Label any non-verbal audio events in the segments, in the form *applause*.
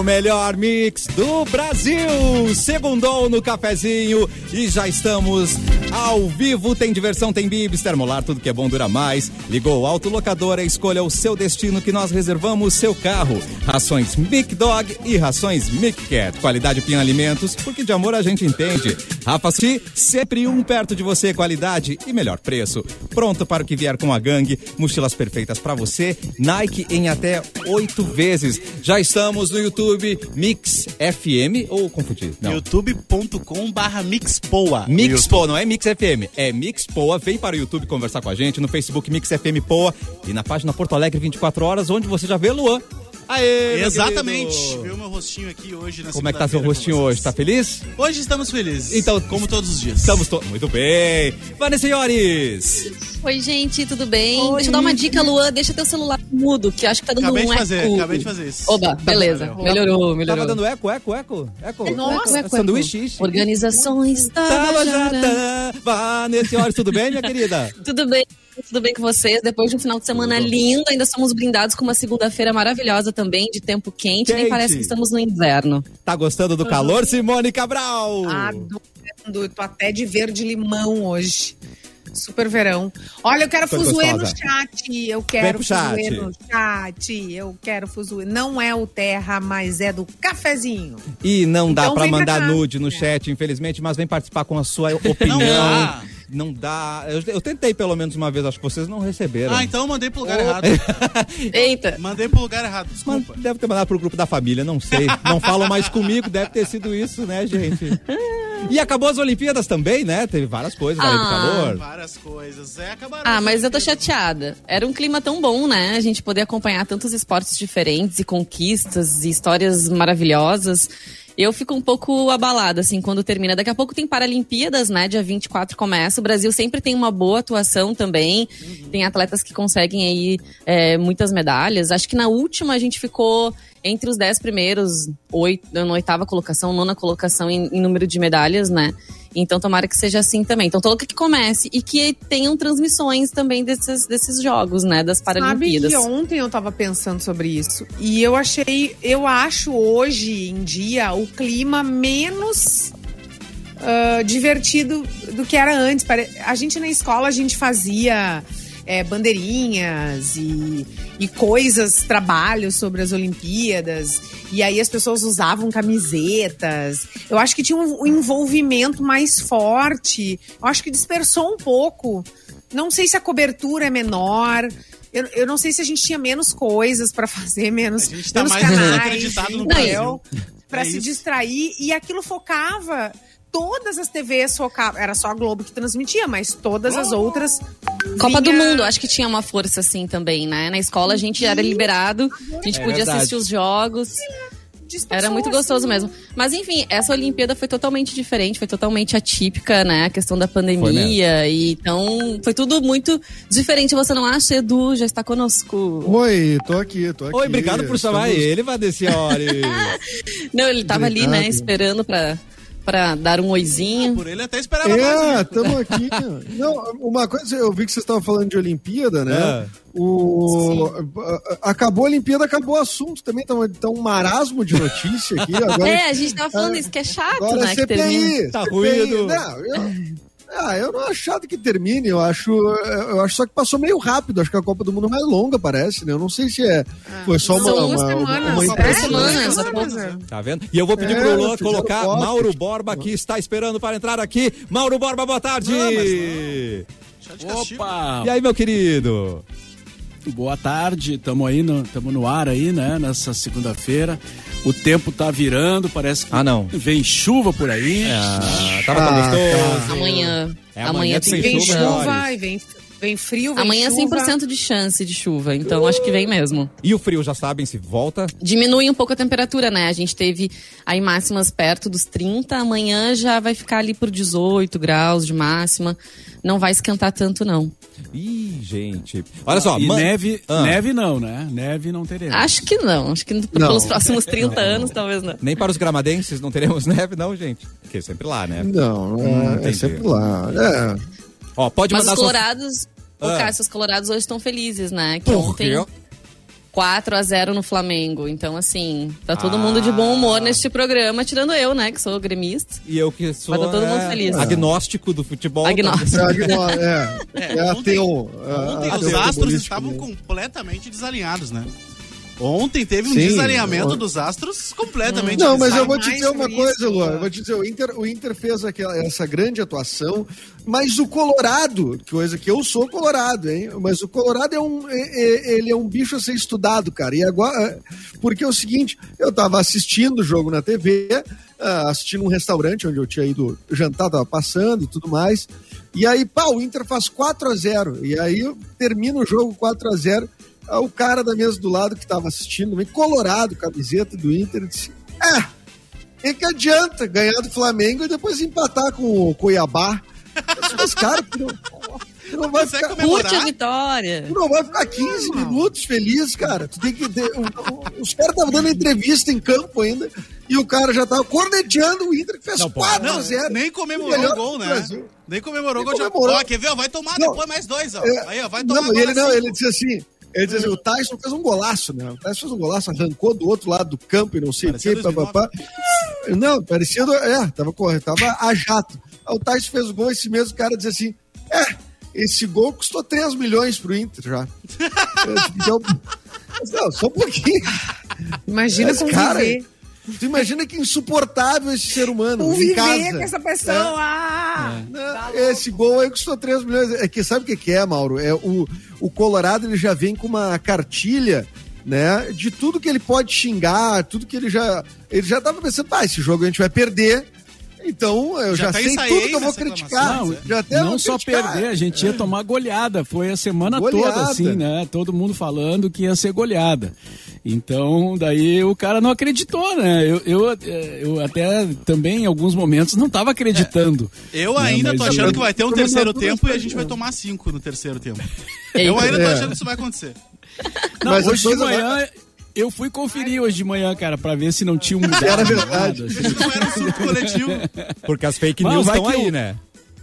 O melhor mix do Brasil. Segundou no cafezinho e já estamos ao vivo. Tem diversão, tem bibs, termolar, tudo que é bom dura mais. Ligou autolocadora, escolha o seu destino que nós reservamos seu carro. Rações Mic Dog e rações Mic Cat. Qualidade Pinha Alimentos, porque de amor a gente entende. Rafa Sushi, sempre um perto de você, qualidade e melhor preço. Pronto para o que vier com a gangue, mochilas perfeitas para você. Nike em até oito vezes. Já estamos no YouTube Mix FM ou confundi? Não. youtube.com barra mixpoa. Mixpoa, não é Mix FM, é Mixpoa. Vem para o YouTube conversar com a gente, no Facebook Mix FM Poa e na página Porto Alegre 24 horas, onde você já vê Luan. Aê, Exatamente. Viu meu rostinho aqui hoje na Como é que tá seu rostinho hoje? Tá feliz? Hoje estamos felizes. Então, como todos os dias. Estamos todos. Muito bem. Vanessa senhores. Oi, gente, tudo bem? Deixa eu dar uma dica, Luan. Deixa teu celular mudo, que eu acho que tá dando Acabei um de fazer, eco. acabei de fazer isso. Oba, beleza. Valeu. Melhorou, melhorou. Tava dando eco, eco, eco, eco. Nossa, eco, sanduíche. ixi. Organizações Tava já, Tabajara. tá. Vanessa senhores, tudo bem, minha querida? *laughs* Tudo bem? Tudo bem com vocês? Depois de um final de semana lindo, ainda somos brindados com uma segunda-feira maravilhosa também, de tempo quente. Quente. Nem parece que estamos no inverno. Tá gostando do calor, Simone Cabral? Adorando, tô até de verde limão hoje. Super verão. Olha, eu quero Coisa fuzuê no chat. Eu quero pro chat. fuzuê no chat. Eu quero fuzuê. Não é o terra, mas é do cafezinho. E não dá Então pra pra mandar cá. nude no chat, infelizmente, mas vem participar com a sua opinião. Não dá. Eu, eu tentei pelo menos uma vez, acho que vocês não receberam. Ah, então eu mandei pro lugar errado. *laughs* Eita! Mandei pro lugar errado, Mas desculpa. deve ter mandado pro grupo da família, não sei. Não falam mais comigo, deve ter sido isso, né, gente? E acabou as Olimpíadas também, né? Teve várias coisas, além do Ah. calor. Várias coisas. É, acabaram. Ah, mas eu tô chateada. Era um clima tão bom, né? A gente poder acompanhar tantos esportes diferentes e conquistas e histórias maravilhosas. Eu fico um pouco abalada, assim, quando termina. Daqui a pouco tem Paralimpíadas, né? Dia 24 começa. O Brasil sempre tem uma boa atuação também. Tem atletas que conseguem aí é, muitas medalhas. Acho que na última a gente ficou entre os dez primeiros, oito, na oitava colocação, nona colocação em, em número de medalhas, né? Então tomara que seja assim também. Então louca que comece e que tenham transmissões também desses, desses jogos, né? Das Sabe Paralimpíadas. que ontem eu tava pensando sobre isso. E eu achei, eu acho hoje em dia o clima menos ah, divertido do que era antes. A gente na escola, a gente fazia é, bandeirinhas e, e coisas, trabalhos sobre as Olimpíadas. E aí as pessoas usavam camisetas. Eu acho que tinha um envolvimento mais forte. Eu acho que dispersou um pouco. Não sei se a cobertura é menor. Eu, eu não sei se a gente tinha menos coisas pra fazer, menos, A gente tá menos mais canais, desacreditado no entendeu? Brasil. Pra É se isso. distrair. E aquilo focava. Todas as TVs focavam. Era só a Globo que transmitia, mas todas as outras. Copa do vinha- Mundo, acho que tinha uma força assim também, né? Na escola a gente era liberado, a gente É podia verdade. assistir os jogos. Era muito gostoso assim. mesmo. Mas enfim, essa Olimpíada foi totalmente diferente, foi totalmente atípica, né? A questão da pandemia. E, então, foi tudo muito diferente. Você não acha, Edu? Já está conosco. Oi, tô aqui, tô aqui. Oi, obrigado por chamar Estamos- ele, senhores. *laughs* Não, ele tava ali, né, esperando pra, pra dar um oizinho. Por ele até esperava mais. É, né? estamos aqui. *laughs* Não, uma coisa, eu vi que vocês estavam falando de Olimpíada, né? É. O, a- acabou a Olimpíada, acabou o assunto também. Tá, um- tá um marasmo de notícia aqui. *laughs* Agora, É, a gente tava falando isso, que é chato, agora né? Que termina. CPI. Tá CPI. ruído. Não, eu, ah, eu não acho chato que termine. Eu acho, eu acho só que passou meio rápido. Acho que a Copa do Mundo é mais longa, parece, né? Eu não sei se é, foi só uma, São uma, semanas, uma é, impressão. semanas. Tá vendo? E eu vou pedir É, pro Luan colocar. Mauro Borba, que está esperando para entrar aqui. Mauro Borba, boa tarde! Não, castigo. Opa! E aí, meu querido? Boa tarde, estamos aí no, tamo no ar aí, né? Nessa segunda-feira. O tempo tá virando, parece que Ah, não. vem chuva por aí. Ah, tava tão Ah, gostoso. Amanhã. É, amanhã amanhã tem chuva, chuva, e vem, vem frio, vem Amanhã chuva. 100% de chance de chuva, então acho que vem mesmo. E o frio, já sabem se volta? Diminui um pouco a temperatura, né? A gente teve aí máximas perto dos 30, amanhã já vai ficar ali por 18 graus de máxima. Não vai esquentar tanto, não. Ih, gente. Olha só, e man- neve, Ah. neve não, né? Neve não teremos. Acho que não. Acho que pelos próximos 30 *laughs* anos, talvez não. Nem para os gramadenses não teremos *laughs* neve, não, gente. Porque é sempre lá, né? Não, é, Hum, é entendi. sempre lá. É. Ó, pode Mas mandar os sua- colorados... Ô, Ah. Cássio, os colorados hoje estão felizes, né? Que Por ontem quê? 4 a 0 no Flamengo. Então, assim, tá todo mundo de bom humor neste programa, tirando eu, né, que sou gremista. E eu que sou Mas tá todo mundo é, feliz. agnóstico do futebol. Agnóstico. É, é, É, é ontem- ateu. é, Ontem ateu os astros estavam né? completamente desalinhados, né? Ontem teve um Sim, desalinhamento dos astros completamente Não, mas eu vou te dizer uma coisa, Luan. Eu vou te dizer, o Inter, o Inter fez aquela, essa grande atuação, mas o Colorado, coisa que eu sou Colorado, hein? Mas o Colorado é um, é- é- ele é um bicho a ser estudado, cara. E agora, porque é o seguinte, eu tava assistindo o jogo na TV, ah, assistindo um restaurante onde eu tinha ido jantar, tava passando e tudo mais. E aí, pá, o Inter faz 4 a 0 E aí termina o jogo 4 a 0 Ah, O cara da mesa do lado que tava assistindo, vem colorado, camiseta do Inter, disse: É, o que adianta ganhar do Flamengo e depois empatar com o Cuiabá? Eu disse, Mas, cara, tu não, tu não vai ficar. Curte a vitória. Tu não vai ficar 15 minutos feliz, cara. Tu tem que. ter- o- o- os caras estavam dando entrevista em campo ainda e o cara já tava corneteando o Inter que fez Não, pô. 4 Não, a 0 nem comemorou o gol, né? Brasil. Nem comemorou o gol. já- comemorou. Ó, quer ver? Vai tomar Não. depois mais dois, ó. É, Aí, ó, vai tomar não, e ele, não, ele disse assim. Ele disse assim, o Tyson fez um golaço, né? O Tyson fez um golaço, arrancou do outro lado do campo e não sei o quê, 2009. papapá. Não, parecia, é, tava correto, tava a jato. Aí o Tyson fez o gol, esse mesmo cara dizia assim, é, esse gol custou 3 milhões pro Inter já. *laughs* então, não, só um pouquinho. Imagina Mas, conviver. cara, Tu imagina que insuportável esse ser humano em conviver casa. com essa pessoa. Ah, Não, Esse gol aí custou 3 milhões. É que sabe o que, que é, Mauro? É o, o Colorado ele já vem com uma cartilha, né? De tudo que ele pode xingar, tudo que ele já. Ele já tava pensando, pá, esse jogo a gente vai perder. Então, eu Já já, até sei tudo que eu vou criticar. reclamação, já até não vou só criticar. perder, a gente ia tomar goleada. Foi a semana Goleada. toda assim, né? Todo mundo falando que ia ser goleada. Então, daí o cara não acreditou, né? Eu, eu, eu até também, em alguns momentos, não estava acreditando. Eu Né, ainda mas tô eu- achando que vai ter um terceiro tempo e a gente vai tomar cinco no terceiro tempo. Eu ainda tô É. achando que isso vai acontecer. Não, Mas hoje de manhã, eu fui conferir hoje de manhã, cara, pra ver se não tinha um. *laughs* Era verdade. nada, assim. Isso não era um surto coletivo. *laughs* Porque as fake news estão aí, o- né?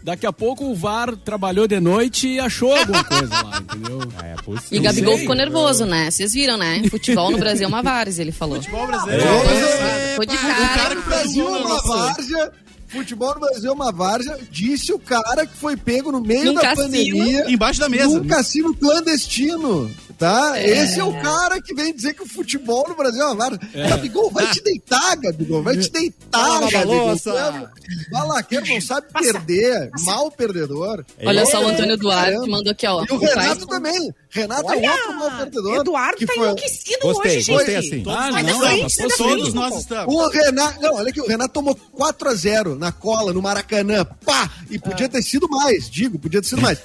Daqui a pouco o VAR trabalhou de noite e achou alguma coisa lá, *laughs* entendeu? É possível. E Gabigol sei. ficou nervoso, né? Vocês viram, né? Futebol no Brasil é uma várzea, ele falou. Futebol brasileiro. É. É. Foi de O cara cara. que O fez o Brasil é uma várzea. Futebol no Brasil é uma várzea, disse o cara que foi pego no meio Num da cassino. pandemia. Embaixo da mesa. Num cassino clandestino. Tá? Esse é o cara que vem dizer que o futebol no Brasil é uma várzea. Gabigol, vai te deitar, Gabigol. Vai te deitar, Fala, Gabigol. é- Balaqueiro não sabe perder. Mal perdedor. Olha só, o É, Antônio Duarte caramba. mandou aqui, ó. E o o Renato também. Renato é Olha, outro mal perdedor. Eduardo que tá foi- enlouquecido Gostei, hoje, gente. gostei assim. Todos Ah, nós não, estamos. mas tá Todos nós estamos. O Renato, não, olha aqui, o Renato tomou 4 a 0 na cola, no Maracanã, pá! E podia ter sido mais, digo, podia ter sido mais.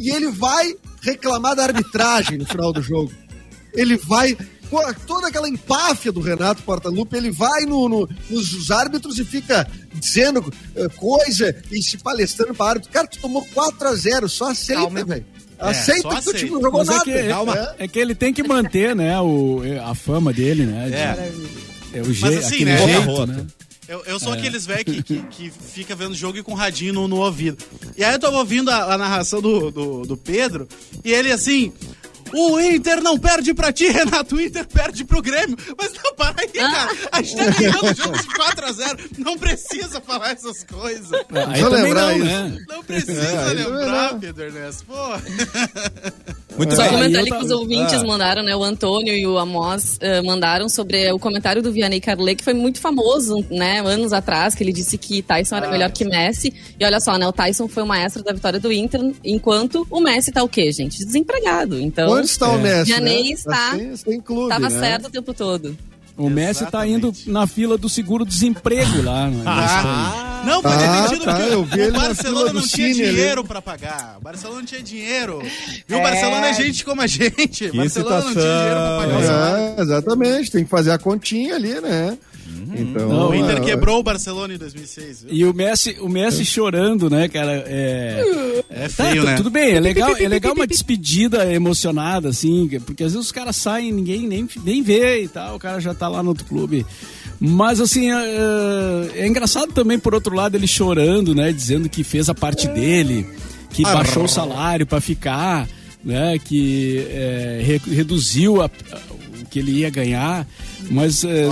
E ele vai reclamar da arbitragem no final do jogo. Ele vai, toda aquela empáfia do Renato Portaluppi, ele vai no, no- nos árbitros e fica dizendo eh, coisa e se palestrando para árbitro. Cara, tu tomou 4 a 0 só aceita, velho. É, Aceita que o time não jogou Mas é nada. que, Calma. é, é que ele tem que manter, né, o, a fama dele, né? de- É. é o jeito, assim, né? jeito, né? Eu, eu sou aqueles velhos que, que, que fica vendo jogo e com radinho no, no ouvido. E aí eu tava ouvindo a, a narração do, do, do Pedro, e ele assim. O Inter não perde pra ti, *laughs* Renato. O Inter perde pro Grêmio. Mas não, para aí, cara. A gente tá ganhando o jogo de 4x0. Não precisa falar essas coisas. Aí Só também lembrar não, isso. né? Não precisa É, lembrar. Pedro Ernesto. Pô. *laughs* Muito Só bem. comentar ali que os ouvintes Ah. mandaram, né? O Antônio e o Amos eh, mandaram sobre o comentário do Vianney Carlet, que foi muito famoso, né? Anos atrás, que ele disse que Tyson era melhor que Messi. E olha só, né? O Tyson foi o maestro da vitória do Inter, enquanto o Messi tá o quê, gente? Desempregado. Então, Onde está o Messi? Vianney né? está- sem clube, tava né? certo o tempo todo. O Messi tá indo Exatamente. na fila do seguro-desemprego lá. Né? Ah, não, foi Ah, demitido tá, porque eu vi ele o na Barcelona não tinha Cine ali. dinheiro pra pagar. O Barcelona não tinha dinheiro. E o Barcelona é gente como a gente. O Barcelona não tinha dinheiro pra pagar. É, exatamente, tem que fazer a continha ali, né? Então, Não, O Inter é, quebrou o Barcelona em 2006. Viu? E o Messi, o Messi chorando, né, cara? É, É Tá, feio, tu- né? Tudo bem, é legal, é legal uma *laughs* despedida emocionada, assim, porque às vezes os caras saem, ninguém nem, nem vê e tal, o cara já tá lá no outro clube. Mas assim, é, é engraçado também, por outro lado, ele chorando, né? Dizendo que fez a parte dele, que baixou o salário pra ficar, né? Que é, re- reduziu a- que ele ia ganhar, mas eh,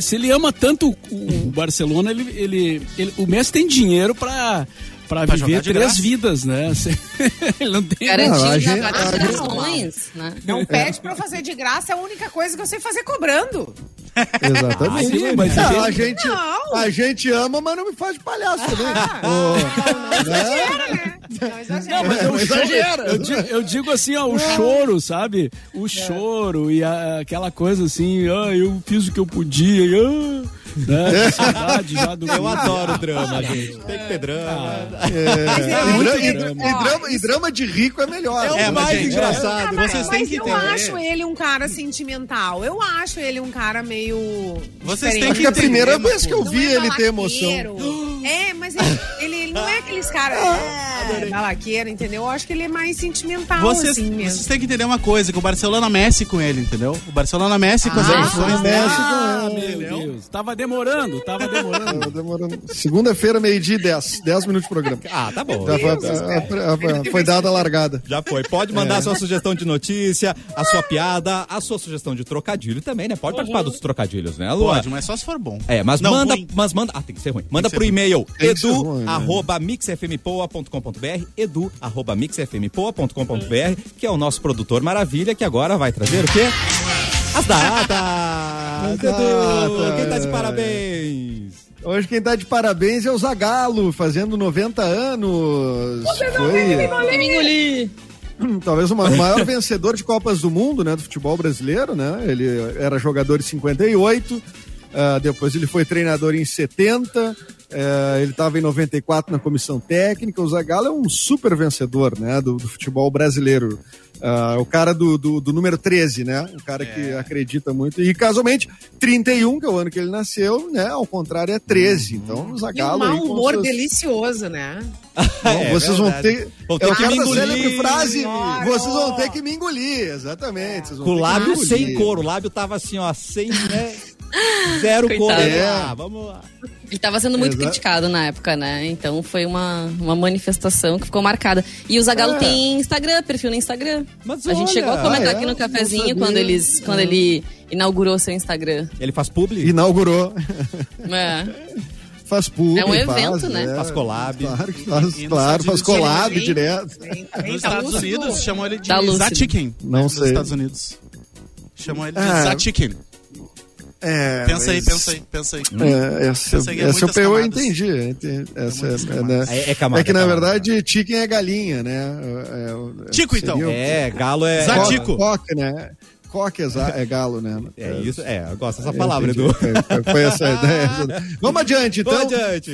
se, ele ama tanto o Barcelona, ele, ele, ele- o Messi tem dinheiro para para Pra viver três graça. vidas, né? *laughs* ele não tem Garantindo Não, a gente- várias gerações, né? Não pede pra eu fazer de graça, é a única coisa que eu sei fazer cobrando. *laughs* Exatamente. Ah, sim, mas Não, a gente, Não. a gente ama, mas não me faz de palhaço também. Ah, Ô, né? Exagera, né? Não exagera. Não, mas é É, exagera. eu, digo, eu digo assim, ó, o choro, sabe? O choro e a- aquela coisa assim, ah, eu fiz o que eu podia, e, ah, né? *laughs* Saudade já do Eu adoro drama, gente. Tem que ter drama. É, e, drama. e drama, e drama de rico é melhor. É o É, mais gente, engraçado. Ah, mas- Vocês têm que eu entender. acho ele um cara sentimental. Eu acho ele um cara meio. Vocês diferente. têm que é a primeira vez que eu vi é ele ter emoção. É, mas ele, ele, ele não é aqueles caras. É, balaqueiro, entendeu? Eu acho que ele é mais sentimental, Vocês, assim mesmo. vocês têm que entender uma coisa, que o Barcelona mexe com ele, entendeu? O Barcelona mexe com as Ah, emoções dele. mexe Ah, meu Deus, tava demorando, tava demorando. Tava demorando. Segunda-feira, meio-dia e 10. 10 minutos de programa. Ah, tá bom. Já foi, a- a- a- foi dada a largada. Já foi. Pode mandar a sua sugestão de notícia, a sua piada, a sua sugestão de trocadilho também, né? Pode participar dos trocadilhos, né, Luan? Pode, mas só se for bom. É, mas Não, manda, ruim. mas manda, ah, tem que ser ruim. Manda pro e-mail Tem mixfmpoa.com.br, que é o nosso produtor maravilha, que agora vai trazer o quê? As datas! Edu, quem tá de parabéns? Hoje quem tá de parabéns é o Zagalo, fazendo 90 anos. Foi Vai me engolir. talvez o ma- maior vencedor de Copas do Mundo, né, do futebol brasileiro, né? Ele era jogador em 58, ah, depois ele foi treinador em 70, eh, ele estava em 94 na comissão técnica. O Zagallo é um super vencedor, né, do, do futebol brasileiro. Ah, o cara do, do, do número 13, né? O cara que acredita muito. E casualmente, 31, que é o ano que ele nasceu, né? Ao contrário, é 13. Então, o E um Zagallo. mau com humor seus- delicioso, né? Bom, *laughs* É vocês vão verdade. ter. Vão ter é que me engolir. célebre frase. Claro. Vocês vão ter que me engolir, exatamente. Vocês vão Com o lábio sem couro. O lábio tava assim, ó, sem, né? *laughs* Zero Coitado. É. Ah, vamos lá. Ele tava sendo muito Exato. criticado na época, né? Então foi uma, uma manifestação que ficou marcada. E o Zagalo É. tem Instagram, perfil no Instagram. Mas a gente olha, chegou a comentar ah, é? aqui no cafezinho quando, eles, quando ele inaugurou seu Instagram. Ele faz publi? Inaugurou. É. Faz público. É um faz, evento, né? é. Faz collab. Claro que faz, E nos claro, faz collab direto. Vem- Nos tá Estados. Unidos chamam ele de Tá. Zatikin. Não Nos sei. Estados Unidos. Chamam ele de Ah, Zatikin. É, Pensa aí, pensa aí, pensa aí. É, essa, Essa aí é essa eu, eu entendi. Essa, é, né? É- é camada, É que, na é verdade, chicken é galinha, né? É, é, Tico, então. o- É, galo é. Zatico. Coque, né? Coque é, galo, né? É isso, é, eu gosto dessa palavra. Edu. Foi, foi- essa a *laughs* ideia. Vamos adiante, então. Vamos adiante.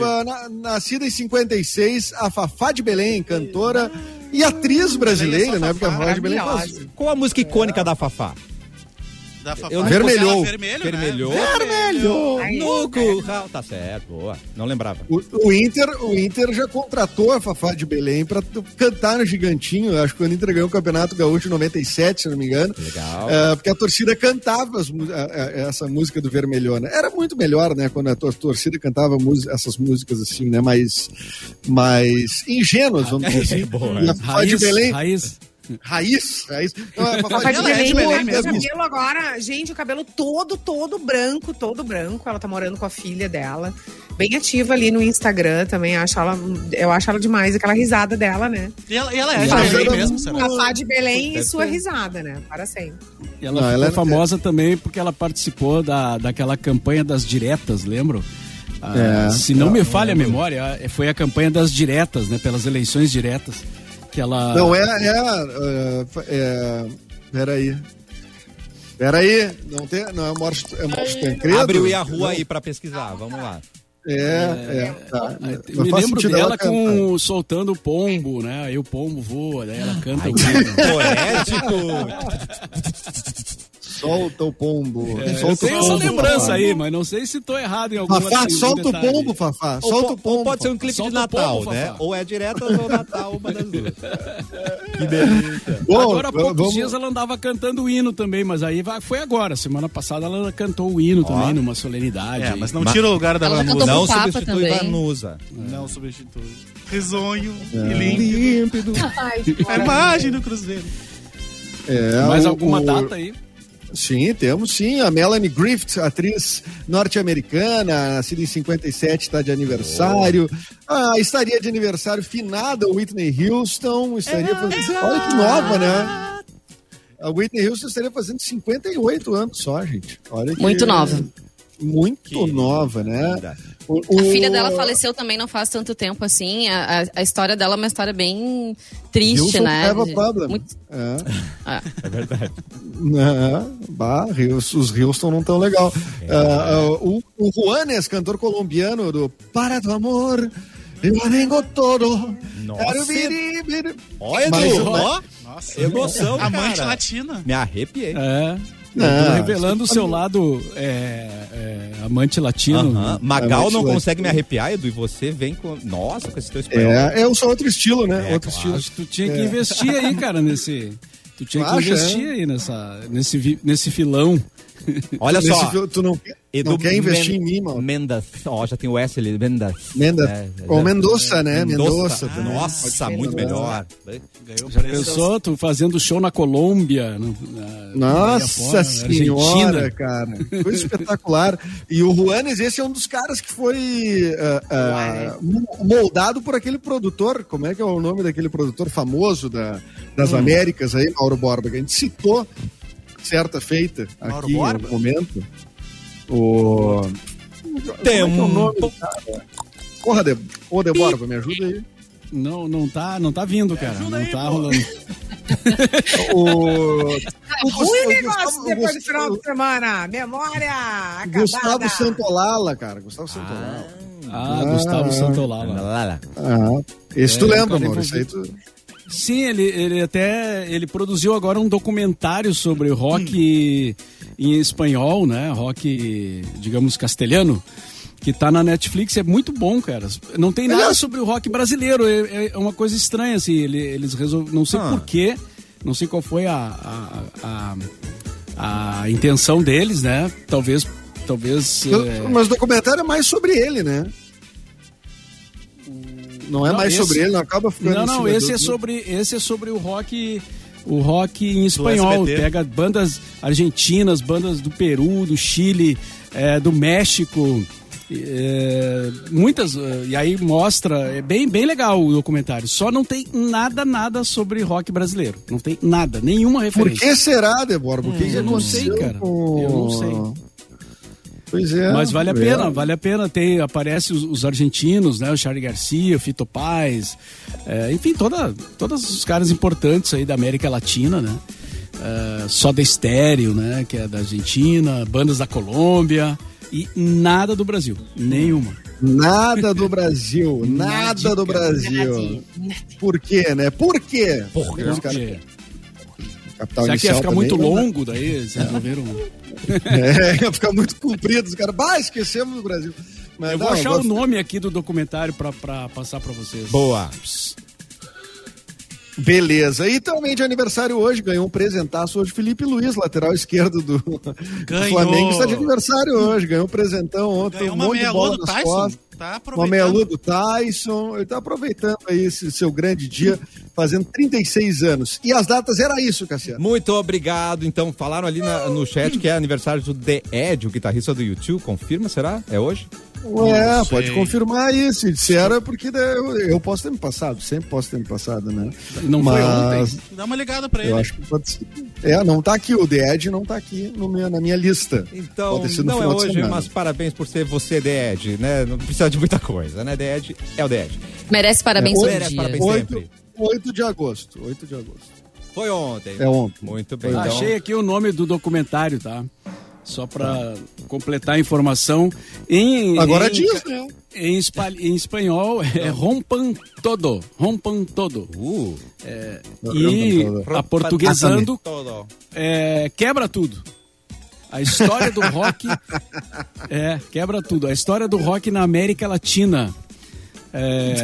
Nascida em 56, a Fafá de Belém, cantora e atriz brasileira, né? Porque a Fafá de Belém faz. Qual a música icônica da Fafá? Da Fafá. Eu não Vermelhou. Ela Vermelho, Vermelhou. Né? Vermelhou. Aí, No curral. Tá certo, boa. Não lembrava. O, o Inter, o Inter já contratou a Fafá de Belém pra cantar no Gigantinho. Acho que o Inter ganhou o Campeonato Gaúcho em 97, se não me engano. Legal. É, porque a torcida cantava as a- a- essa música do Vermelhona. Era muito melhor, né? Quando a tor- torcida cantava mus- essas músicas assim, né? Mais, mais ingênuas, vamos dizer *laughs* assim. Boa. E a Fafá de Belém, raiz. Raiz, raiz. Não, de Ela é de Belém, mesmo. cabelo agora, gente, o cabelo todo, todo branco, todo branco. Ela tá morando com a filha dela. Bem ativa ali no Instagram também. Acho ela, eu acho ela demais, aquela risada dela, né? E ela, e ela é de Belém mesmo, será? A Fá de Belém e sua risada, né? Para sempre. E ela Não, ela é- famosa também porque ela participou da, daquela campanha das diretas, lembram? Ah, É. se não me falha a memória, eh, foi a campanha das diretas, né? Pelas eleições diretas. Que ela. Não, é. é, é, é peraí. Peraí, não, tem, não é Morte, é Morte Tancredo? Abre o a rua aí pra pesquisar. Vamos lá. É, é. tá. Eu me lembro dela com soltando o pombo, né? Aí o pombo voa, daí ela canta o. Poético. *laughs* Solta o pombo. É, eu solta tenho o essa lembrança Fafá. aí, mas não sei se tô errado em alguma Fafá, solta o pombo, Fafá. Ou, Solta o po- pombo. ou pode ser um clipe Solta de Natal, pombo, né? Fafá. Ou é direta ou Natal, uma das duas. *laughs* Que delícia. Bom, agora há poucos vamos- dias ela andava cantando o hino também, mas aí foi agora. Semana passada ela cantou o hino também, numa solenidade. É, mas não Ma- tira o lugar da Vanusa. Não substitui também. Vanusa. Não substitui. Risonho É. e límpido. Ai, A imagem do Cruzeiro. É, Mais o- alguma o- data aí? Sim, temos sim. A Melanie Griffith, atriz norte-americana, nascida em 57, está de aniversário. Ah, estaria de aniversário finada Whitney Houston. Estaria fazendo... Olha que nova, né? A Whitney Houston estaria fazendo 58 anos só, gente. Olha que- Muito nova. Muito nova, né? O- A o- filha dela faleceu também não faz tanto tempo assim. A, a- a história dela é uma história bem triste, Houston né? a problem. muito- É. Ah. É verdade. Né? Bah, Rios- os Houston não tão legal. É. Ah, ah, o, o Juanes, cantor colombiano do Para tu amor, eu vengo todo. Nossa. Quero vir, vir. Olha, Mas- Edu, ó, Nossa, emoção, amante cara. latina. Me arrepiei. É. Não, Eu tô revelando o seu lado é, é, amante latino. Aham. né? Magal É, não consegue me arrepiar, Edu, e você vem com. Nossa, com esse teu espanhol. É, é só outro estilo, né? É, outro claro. Acho que tu tinha que investir aí, cara, nesse. Tu tinha que investir é? aí nessa, nesse, nesse filão. Olha estilo. só. Nesse tu não, não quer investir em mim, mano. Mendas. Ó, já tem o S ali, Mendas. Mendas. É, Ou Mendoza, né? Mendoza Ah, também. Nossa, muito ser. melhor. Ganhou Já pensou, tu fazendo show na Colômbia? na- Nossa fora, senhora, Argentina. cara. Coisa espetacular. E o Juanes, esse é um dos caras que foi ah, ah, moldado por aquele produtor. Como é que é o nome daquele produtor famoso da, Hum. das Américas aí, Mauro Borba, que a gente citou certa feita Mauro aqui Borba? no momento. O. Como é é o nome do cara? Porra, de... Ô, De Borba, me ajuda aí. Não, não tá, não tá vindo, cara. Não tá rolando. *laughs* O. o Ruim o negócio depois o do final de semana. Memória acabada. Gustavo Santolala, cara. Gustavo Santolala. Ah, Gustavo Santolala. Lá, Ah, esse tu É, lembra, cara, Mauro? Isso aí tu... Sim, ele, ele até ele produziu agora um documentário sobre rock em espanhol, né? Rock, digamos, castelhano, que tá na Netflix. É muito bom, cara. Não tem nada Aliás- sobre o rock brasileiro. É, é uma coisa estranha, assim. Ele, eles resolveram. Não sei Ah. porquê, não sei qual foi a, a, a, a intenção deles, né? Talvez. Talvez. é, Mas o documentário é mais sobre ele, né? Não é Não, mais esse- sobre ele, não acaba ficando Não, não, esse do- é sobre esse é sobre o rock o rock em espanhol. Pega bandas argentinas, bandas do Peru, do Chile, é, do México, é, muitas é, e aí mostra é bem bem legal o documentário. Só não tem nada nada sobre rock brasileiro. Não tem nada, nenhuma Por referência. que será, Débora? Por que que eu não sei, cara. com- Eu não sei. Pois é. Mas vale a é. pena, vale a pena. Tem, aparece os, os argentinos, né? O Charlie Garcia, o Fito Paz, é, enfim, toda, todos os caras importantes aí da América Latina, né? É, Soda Estéreo, né? Que é da Argentina, bandas da Colômbia e nada do Brasil, nenhuma. Nada do Brasil, *laughs* nada do Brasil. Por quê, né? Por quê? Porque os caras- Capital será que ia ficar também, muito né? longo daí? Vocês resolveram? É, *laughs* ia ficar muito comprido. Os caras, bah, esquecemos do Brasil. Mas Eu vou não, achar vou- o nome aqui do documentário pra passar pra vocês. Boa. Beleza. E também de aniversário hoje, ganhou um presentaço hoje. Felipe Luiz, lateral esquerdo do, do. Flamengo, está de aniversário hoje. Ganhou um presentão ontem. Ganhou um monte de bola nas Tyson. costas. Tá Uma aproveitando. meia-lua do Tyson. Ele está aproveitando aí esse seu grande dia, fazendo 36 anos. E as datas era isso, Cassiano. Muito obrigado. Então, falaram ali na- no chat que é aniversário do The Ed, o guitarrista do YouTube. Confirma, será? É hoje? Ué, pode confirmar aí. Se disser é porque eu, eu posso ter me passado. Sempre posso ter me passado, né? Não foi Mas ontem. Dá uma ligada pra eu ele. acho que pode ser. É, não tá aqui. O The Ed não tá aqui no meu, na minha lista. Então, não é hoje, mas parabéns por ser você, The Ed, né? Não precisa de muita coisa, né? The Ed é o The Ed. Merece parabéns É, merece parabéns. 8, sempre. 8 de agosto. 8 de agosto. Foi ontem. É ontem. Muito bem. Então, Achei aqui o nome do documentário, tá? Só pra completar a informação. Em, Agora em, diz, né? Em, espa- em espanhol é rompan todo. Rompan todo. Uh, E todo. aportuguesando todo. é, quebra tudo. A história do rock é quebra tudo. A história do rock na América Latina. É,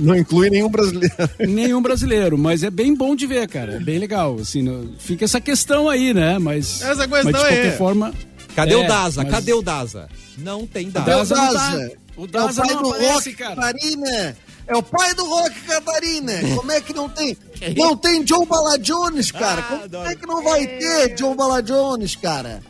Não inclui nenhum brasileiro. nenhum brasileiro, mas é bem bom de ver, cara. É bem legal. Assim, fica essa questão aí, né? Mas, Essa mas questão de qualquer aí. forma. Cadê É, o Daza? mas- Cadê o Daza? Não tem Daza. Daza não tá- Daza. o É o Daza pai não do aparece, rock, cara. Marina. É o pai do rock, Catarina. Como é que não tem? *laughs* Não tem John Bala Jones, cara. Como é que não vai ter John Bala Jones, cara?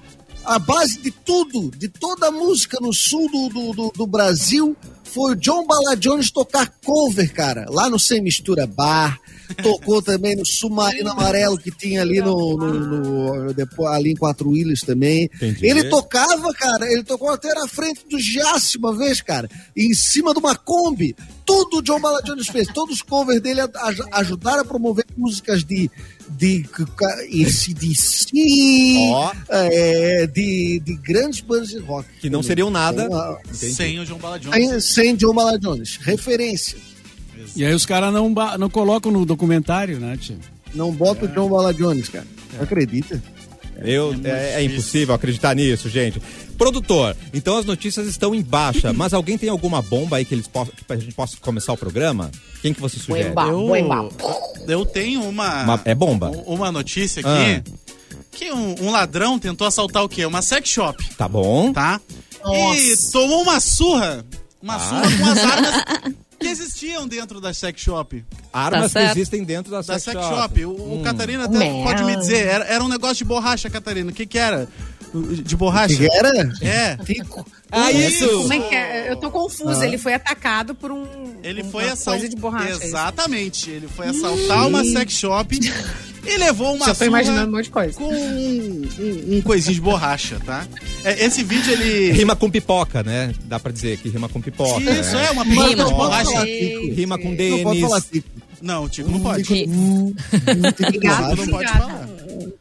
A base de tudo, de toda a música no sul do, do, do, do Brasil, foi o John Bala Jones tocar cover, cara, lá no Sem Mistura Bar. Tocou também no Submarino Amarelo que tinha ali no, no- no- ali em Quatro Ilhas também. Entendi. Ele tocava, cara, ele tocou até na frente do Giasse uma vez, cara, em cima de uma Kombi. Tudo o John Bala Jones fez, todos os covers dele aj- ajudaram a promover músicas de de ACDC, Ó. é, de, de grandes bandas de rock. Que não seriam nada. Então, ah, Sem o João Bala Jones. sem, sem John Bala Jones. Referência. E aí os caras não, não colocam no documentário, né, tio? Não bota o John Bala Jones, cara. Acredita? Eu, é, é impossível acreditar nisso, gente. Produtor, então as notícias estão em baixa, *laughs* mas alguém tem alguma bomba aí que eles possam, que a gente possa começar o programa? Quem que você sugere? Bomba. Eu, Boemba. eu tenho uma, Uma- é bomba? um- uma notícia aqui que um, um ladrão tentou assaltar o quê? Uma sex shop, Tá bom. tá? E tomou uma surra. Uma Ah. surra com as armas *laughs* que existiam dentro da sex shop. Armas que certo. existem dentro da, Da sex, sex shop. shop. O, o Hum. Catarina até pode me dizer. Era, era um negócio de borracha, Catarina. O que que era? De borracha? Que era? É. Ah, isso! Como é que é? Eu tô confusa. Ele foi atacado por um. Ele foi coisa assaltar. de borracha. é isso? Exatamente. Ele foi assaltar uma sex shop e levou uma Já tô imaginando um monte de coisa. com um, um- um coisinho de borracha, tá? É, esse vídeo ele. Rima com pipoca, né? Dá pra dizer que rima com pipoca. Isso, né? é uma pipoca Rima. de borracha. Rima com Não pode falar Denis. tico. Não, o Tico não pode. Que- Ligado, Tico não pode falar.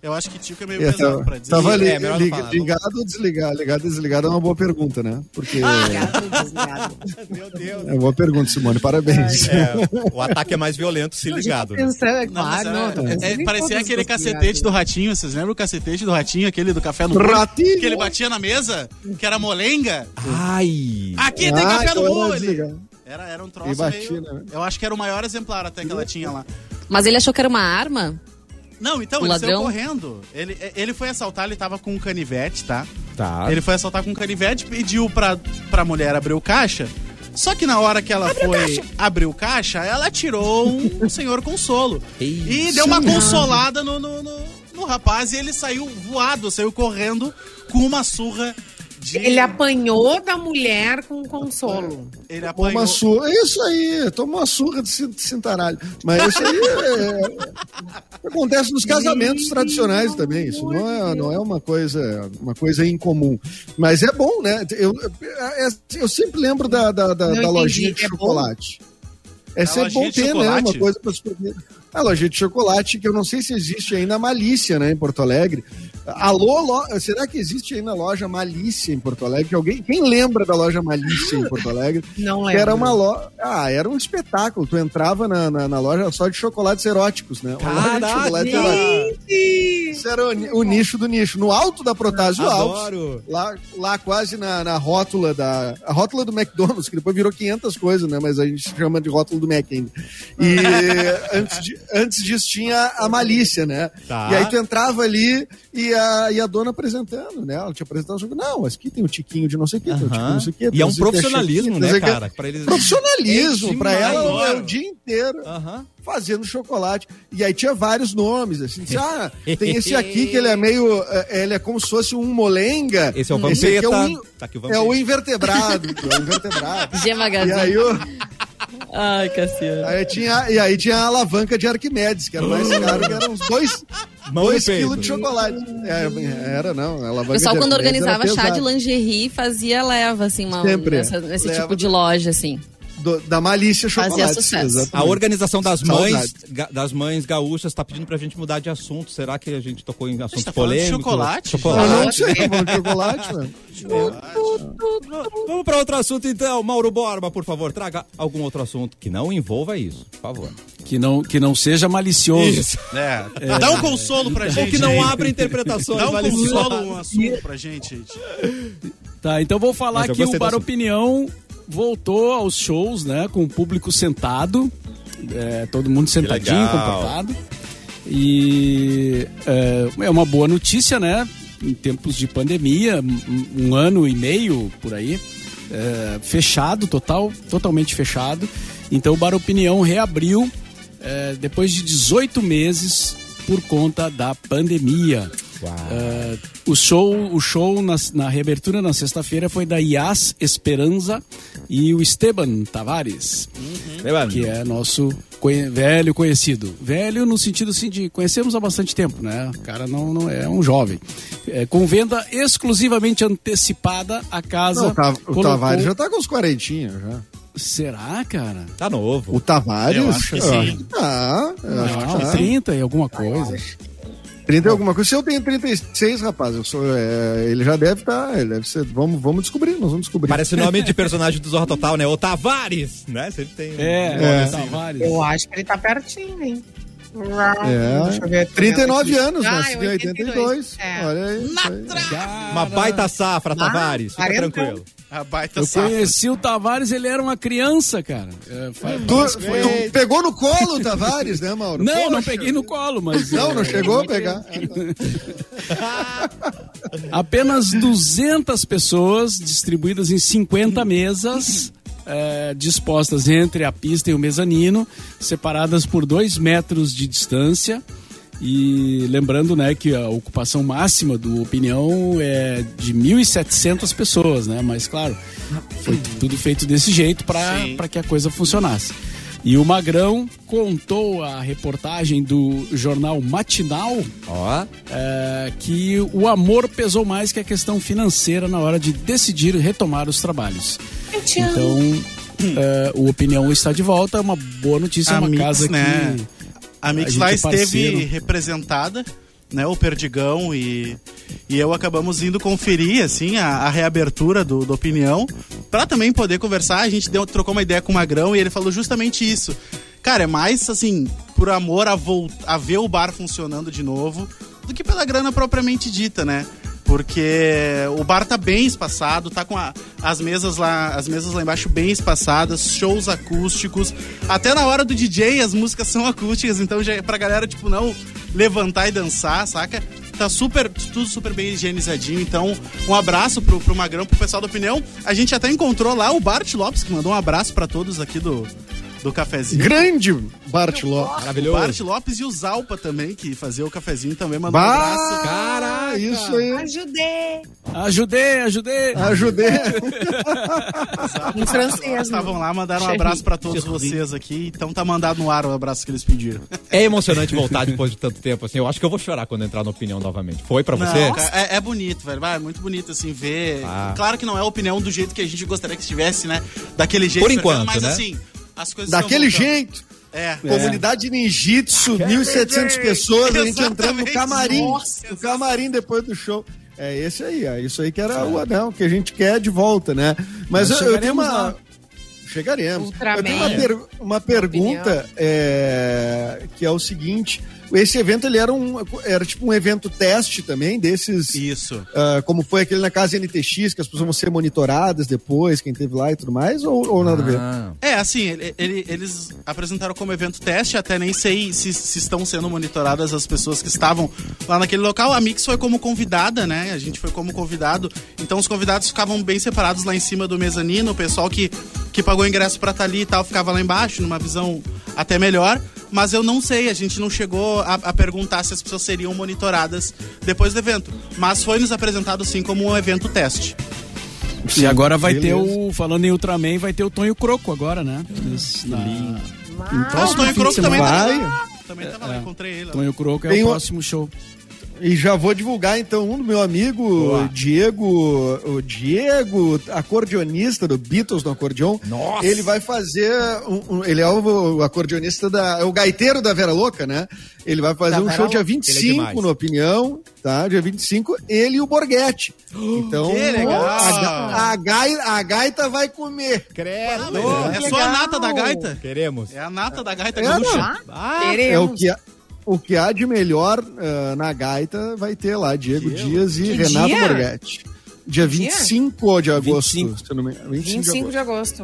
Eu acho que Tico é meio É, pesado tava, pra dizer. tava li- É, não li- falar. ligado ou desligado? Ligado ou desligado é uma boa pergunta, né? Porque Ligado, desligado. *laughs* Meu Deus. é uma boa pergunta, Simone. Parabéns. É, o ataque é mais violento se ligado. né? Pensando, é Não, mas claro, não, é- pensando é- em parecia aquele cacetete do ratinho. Vocês lembram o cacetete do ratinho, aquele do café no Ratinho? Que ele batia na mesa, que era molenga. Ai! Aqui tem Ah, café então no. Ele- desligado. Era, era um troço batia, meio... né? Eu acho que era o maior exemplar até que ela tinha lá. Mas ele achou que era uma arma? Não, então, O ele saiu ladrão? correndo. Ele, ele foi assaltar, ele tava com um canivete, tá? Tá. Ele foi assaltar com um canivete, pediu pra, pra mulher abrir o caixa. Só que na hora que ela foi abrir o caixa, ela tirou um, um *laughs* senhor consolo. E deu uma consolada no, no, no- no rapaz e ele saiu voado, saiu correndo com uma surra de. Ele apanhou da mulher com consolo. Ele apanhou. uma surra. É isso aí, tomou uma surra de cin- de cintaralho. Mas isso aí é- acontece nos casamentos tradicionais também. Isso não é, não é uma coisa uma coisa incomum. Mas é bom, né? Eu, é- eu sempre lembro da, da, da, da lojinha de É chocolate. É A sempre bom ter, né? Uma coisa para se. A lojinha de chocolate, que eu não sei se existe ainda a Malícia, né, em Porto Alegre. Alô, lo... será que existe ainda a loja Malícia em Porto Alegre? Que Alguém... Quem lembra da loja Malícia em *laughs* Porto Alegre? Não Que lembro. era uma loja. Ah, era um espetáculo. Tu entrava na, na, na loja só de chocolates eróticos, né? Uma loja de Caraca! chocolates eróticos. Isso era o, o nicho do nicho. No alto da Protásio. Adoro. Lá, lá quase na, na rótula da. A rótula do McDonald's, que depois virou 500 coisas, né? Mas a gente chama de rótula do Mac ainda. E *laughs* antes, de- antes disso tinha a malícia, né? Tá. E aí tu entrava ali e a, e a dona apresentando, né? Ela te apresentando o jogo. Não, mas aqui tem um tiquinho de não sei o que, tem um tiquinho de não sei o que. E é um profissionalismo, né, cara? Pra eles... Profissionalismo, É pra ela é o dia inteiro Aham. fazendo chocolate. E aí tinha vários nomes, assim, disse, ah, tem esse aqui que ele é *laughs* meio, é, ele é como se fosse um molenga. Esse é o Esse aqui é o, Vampeta. in- Tá aqui o é o Vampeta. invertebrado, é o invertebrado. *laughs* E aí, o- Ai, Cassiano. aí tinha, e aí tinha a alavanca de Arquimedes, que era mais caro, que era uns dois, Mão dois quilos de chocolate. É, era, não, a alavanca O pessoal, quando organizava chá de lingerie, fazia leva, assim, uma, Sempre. nessa- nesse Leva. tipo de loja, assim. Do- da malícia chocolate. A organização das mães, ga- das mães gaúchas tá pedindo pra gente mudar de assunto. Será que a gente tocou em assuntos tá polêmicos? chocolate? Chocolate. não sei, chocolate, mano. Vamos pra outro assunto então. Mauro Borba, por favor, traga algum outro assunto que não envolva isso, por favor. Que não, que não seja malicioso. É. Dá um consolo pra gente. Ou que não abra interpretações. Dá um maliciosas. consolo, um assunto pra gente. gente. Tá, então vou falar que o Para assunto. Opinião voltou aos shows, né? Com o público sentado. é, todo mundo sentadinho, comportado. E é, é uma boa notícia, né? Em tempos de pandemia, um, um ano e meio por aí. é, fechado, total, totalmente fechado. Então o Bar Opinião reabriu é, depois de 18 meses por conta da pandemia. É, o show, o show na, na reabertura na sexta-feira foi da Yas Esperanza e o Esteban Tavares, Esteban. que é nosso conhe- velho conhecido. Velho no sentido assim de conhecemos há bastante tempo, né? O cara não, não é um jovem. É, com venda exclusivamente antecipada, a casa. Não, o Ta- o colocou- Tavares já tá com os quarentinhos já. Será, cara? Tá novo. O Tavares? Eu acho que sim. Ah, eu acho Não, que tá. 30 e alguma coisa. 30 e alguma coisa. Se eu tenho 36, rapaz, eu sou, é, ele já deve estar. ele deve ser. Vamos, vamos descobrir, nós vamos descobrir. Parece nome de *laughs* personagem do Zorra Total, né? O Tavares, né? Sempre tem. um- É, É. Tavares. Eu acho que ele tá pertinho, hein? É, Deixa eu ver. 39 anos, Ah, nascido em 82. É. Olha aí. Uma baita safra, Tavares. Fica 40. tranquilo. A baita Eu safra. conheci o Tavares, ele era uma criança, cara. É, fa- Tu, tu pegou no colo o Tavares, né, Mauro? Não, não Poxa. peguei no colo, mas. Não, é, não chegou a pegar. *laughs* Apenas 200 pessoas distribuídas em 50 mesas. É, dispostas entre a pista e o mezanino, separadas por dois metros de distância. E lembrando, né, que a ocupação máxima do Opinião é de 1.700 pessoas, né? Mas claro, foi tudo feito desse jeito para que a coisa funcionasse. E o Magrão contou a reportagem do jornal Matinal Ó. é, que o amor pesou mais que a questão financeira na hora de decidir retomar os trabalhos. Então, é, o Opinião está de volta, é uma boa notícia, é A uma Mix, casa né? que A Mix gente lá é esteve parceiro. representada, né? O Perdigão e, e eu acabamos indo conferir, assim, a, a reabertura do, do Opinião, pra também poder conversar. A gente deu, trocou uma ideia com o Magrão e ele falou justamente isso. Cara, é mais, assim, por amor a, a ver o bar funcionando de novo, do que pela grana propriamente dita, né? Porque o bar tá bem espaçado, tá com a- as mesas lá, as mesas lá embaixo bem espaçadas, shows acústicos. Até na hora do DJ as músicas são acústicas, então já é pra galera tipo não levantar e dançar, saca? Tá super, tudo super bem higienizadinho. Então, um abraço pro, pro Magrão, pro pessoal da opinião. A gente até encontrou lá o Bart Lopes, que mandou um abraço pra todos aqui do, do cafezinho. Grande Bart Lopes. O Maravilhoso. Bart Lopes e o Zalpa também, que fazia o cafezinho também, mandou um abraço. Bah, Caraca. isso aí. Ajudei. Ajudei, ajudei. Ajudei. Em francês. Estavam lá, mandaram um abraço pra todos vocês aqui. Então tá mandado no ar o abraço que eles pediram. É emocionante voltar depois de tanto tempo, assim. Eu acho que eu vou chorar quando entrar na opinião novamente. Foi pra você? Não, cara, é, é bonito, velho. Vai, É muito bonito, assim, ver. Ah. Claro que não é a opinião do jeito que a gente gostaria que estivesse, né? Daquele jeito. Por enquanto, mas né? assim, as coisas Daquele jeito. É. Comunidade ninjitsu, 1.700 pessoas, a gente entrando no Exatamente. camarim. Nossa, no camarim depois do show. É esse aí, é isso aí que era o anel que a gente quer de volta, né? Mas eu, eu tenho uma. lá. Chegaremos. Ultraman. Eu tenho uma, per- uma pergunta é, que é o seguinte: esse evento ele era um era tipo um evento teste também desses Isso. ah, como foi aquele na casa NTX que as pessoas vão ser monitoradas depois quem teve lá e tudo mais ou, ou nada a ver? Ah. É, assim, ele- ele- eles apresentaram como evento teste, até nem sei se, se estão sendo monitoradas as pessoas que estavam lá naquele local. A Mix foi como convidada, né? A gente foi como convidado. Então os convidados ficavam bem separados lá em cima do mezanino. O pessoal que, que pagou ingresso pra estar ali e tal ficava lá embaixo, numa visão até melhor. Mas eu não sei, a gente não chegou a, a perguntar se as pessoas seriam monitoradas depois do evento. Mas foi nos apresentado sim como um evento teste. E agora vai Beleza. ter o, falando em Ultraman, vai ter o Tonho Croco agora, né? Na- Ah, o Tonho Croco também Vai. lá. Também tava lá, encontrei ele. Tonho Croco é Tem o o- próximo show. E já vou divulgar então um do meu amigo Boa. Diego, o Diego, acordeonista do Beatles no acordeon. Nossa! Ele vai fazer um, um- ele é o, o acordeonista da é o gaiteiro da Vera Louca, né? Ele vai fazer Da um Vera show dia Louca. Ele é 25 demais. no Opinião, tá? Dia 25, ele e o Borghetti. *gasps* Então, Que legal! a, a, gai- a gaita vai comer. Credo! É só a nata da gaita. Queremos. É a nata da gaita É, gaúcha. Ah, É o que o que há de melhor ah, na gaita vai ter lá Diego Dias e Que Renato dia? Borghetti. Dia 25 de agosto. 25. Se eu não me... 25, 25 de de agosto.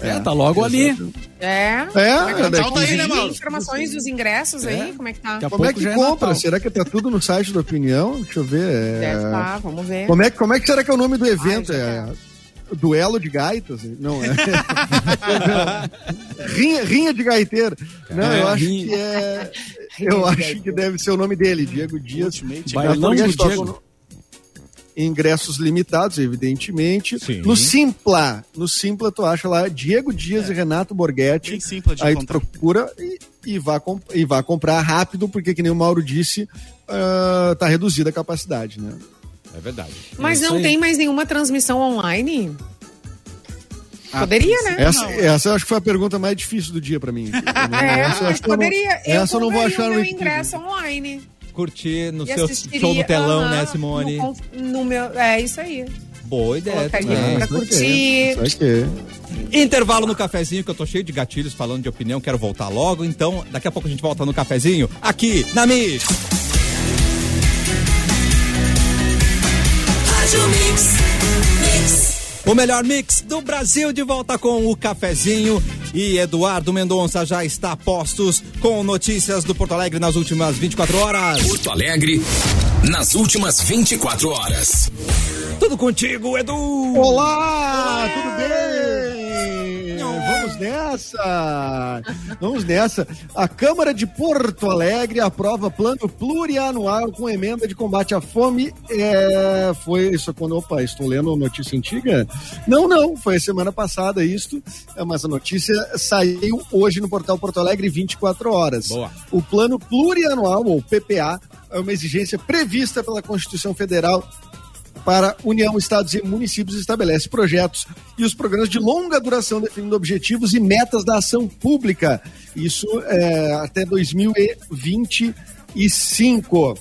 É, tá logo ali. É. É, é é, Tchau, tá aí, né, Tem Mauro? informações dos ingressos aí? Como é que tá? Como é que é compra? Natal. Será que tá tudo no site da opinião? Deixa eu ver. é, Deve tá, vamos ver. Como, é, como é que será que é o nome do evento? Ai, é duelo de gaitas? Não, é. *laughs* rinha, rinha de gaiteiro. Não, eu acho rinha. que é. Eu acho que deve ser o nome dele, Diego Dias. Ultimate Bailão do Diego. Ingressos limitados, evidentemente. Sim. No Simpla, no Simpla tu acha lá Diego Dias e Renato Borghetti. Bem simples de Aí tu encontrar. procura e, e, vá comp- e vá comprar rápido, porque que nem o Mauro disse, ah, tá reduzida a capacidade, né? É verdade. Mas É não aí. tem mais nenhuma transmissão online? Ah, Poderia, né? Essa, Não, essa eu acho que foi a pergunta mais difícil do dia pra mim. *laughs* É, essa eu mas acho que eu não- poderia. essa eu não vou achar meu ingresso online. Curtir no E seu show no telão, aham, né, Simone? No, no meu, é isso aí. Boa ideia também. pra curtir. isso aqui. Intervalo no cafezinho, que eu tô cheio de gatilhos falando de opinião, quero voltar logo. Então, daqui a pouco a gente volta no cafezinho, aqui na Mix. O melhor mix do Brasil de volta com o cafezinho. E Eduardo Mendonça já está a postos com notícias do Porto Alegre nas últimas 24 horas. Porto Alegre, nas últimas 24 horas. Tudo contigo, Edu! Olá, tudo bem? Nessa! Vamos nessa. A Câmara de Porto Alegre aprova plano plurianual com emenda de combate à fome. É, foi isso quando. Opa, estou lendo notícia antiga? Não, não, foi semana passada isto, é, mas a notícia saiu hoje no portal Porto Alegre 24 horas. Boa. O plano plurianual, ou PPA, é uma exigência prevista pela Constituição Federal para União, Estados e Municípios estabelece projetos e os programas de longa duração definindo objetivos e metas da ação pública. Isso é, até 2025.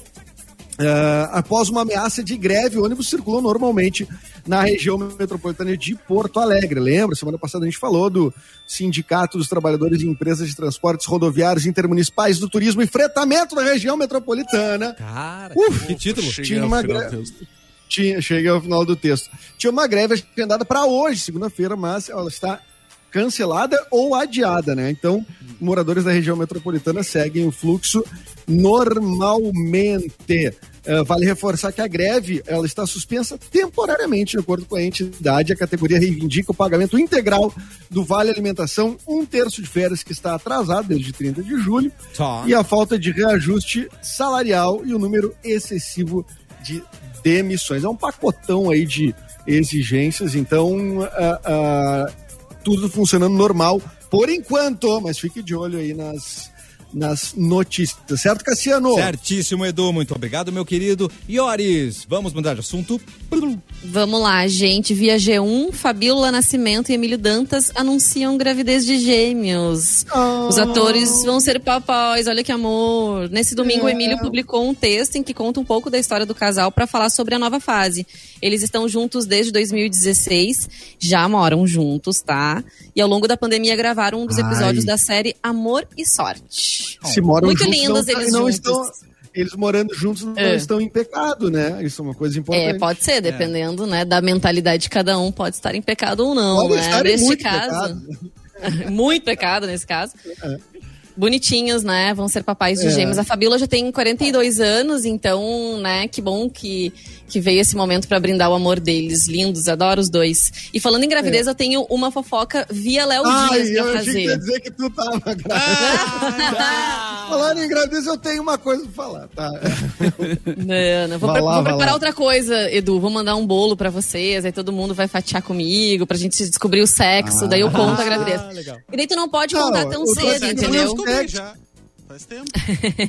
É, após uma ameaça de greve, ônibus circulam normalmente na região metropolitana de Porto Alegre. Lembra? Semana passada a gente falou do Sindicato dos Trabalhadores de Empresas de Transportes Rodoviários Intermunicipais do Turismo e Fretamento da região metropolitana. Cara, Uf, que título. Cheguei Tinha uma greve. Tinha, cheguei ao final do texto. Tinha uma greve agendada para hoje, segunda-feira, mas ela está cancelada ou adiada, né? Então, moradores da região metropolitana seguem o fluxo normalmente. Eh, vale reforçar que a greve ela está suspensa temporariamente, de acordo com a entidade. A categoria reivindica o pagamento integral do Vale Alimentação, um terço de férias que está atrasado desde 30 de julho, Só. e a falta de reajuste salarial e o número excessivo de demissões. É um pacotão aí de exigências, então ah, ah, tudo funcionando normal por enquanto, mas fique de olho aí nas, nas notícias, certo, Cassiano? Certíssimo, Edu. Muito obrigado, meu querido. Ioris, vamos mudar de assunto? Vamos lá, gente. Via G1, Fabíola Nascimento e Emílio Dantas anunciam gravidez de gêmeos. Os atores vão ser papais, olha que amor. Nesse domingo, o Emílio publicou um texto em que conta um pouco da história do casal para falar sobre a nova fase. Eles estão juntos desde 2016, já moram juntos, tá? E ao longo da pandemia gravaram um dos Ai. episódios da série Amor e Sorte. Se moram Muito juntos, lindos não, eles não juntos. estão, eles morando juntos não É. estão em pecado, né? Isso é uma coisa importante. É, pode ser, dependendo, né, da mentalidade de cada um, pode estar em pecado ou não, Pode né? Neste muito caso, pecado. *laughs* muito pecado nesse caso. Bonitinhos, né? Vão ser papais de É. gêmeos. A Fabíola já tem 42 anos, então, né, que bom que, que veio esse momento pra brindar o amor deles. Lindos, adoro os dois. E falando em gravidez, eu tenho uma fofoca via Léo É. Dias eu pra achei que ia fazer. dizer que tu tava grávida. Falando em gravidez, eu tenho uma coisa pra falar, tá? Não, não. Vou, pre- lá, vou preparar lá. outra coisa, Edu. Vou mandar um bolo pra vocês, aí todo mundo vai fatiar comigo, pra gente descobrir o sexo, daí eu conto a gravidez. Ah, legal. E daí tu não pode Não, contar tão cedo, que entendeu? eu já. Faz tempo.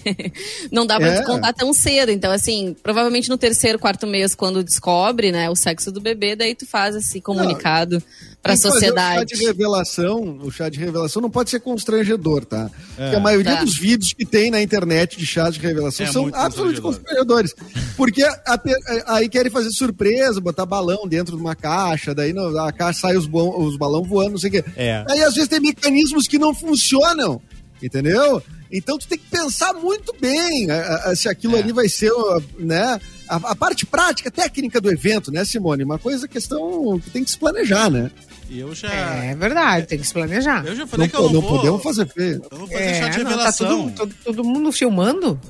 *laughs* Não dá pra É. tu contar tão cedo. Então, assim, provavelmente no terceiro, quarto mês, quando descobre, né, o sexo do bebê, daí tu faz esse comunicado pra Tem sociedade. O chá de revelação, o chá de revelação não pode ser constrangedor, tá? Porque a maioria Tá. dos vídeos que tem na internet de chás de revelação É são absolutamente constrangedor. constrangedores. Porque a pe- aí querem fazer surpresa, botar balão dentro de uma caixa, daí no- a caixa sai os, bom- os balão voando, não sei o quê. É. Aí às vezes tem mecanismos que não funcionam, entendeu? Então tu tem que pensar muito bem a- a- se aquilo ali vai ser, né? A, a parte prática, técnica do evento, né, Simone? Uma coisa, questão que tem que se planejar, né? E eu já. É verdade, tem que se planejar. Eu já falei Não, que eu não, não vou. podemos fazer feio. Eu vou fazer É, chá de não, tá todo, todo mundo filmando?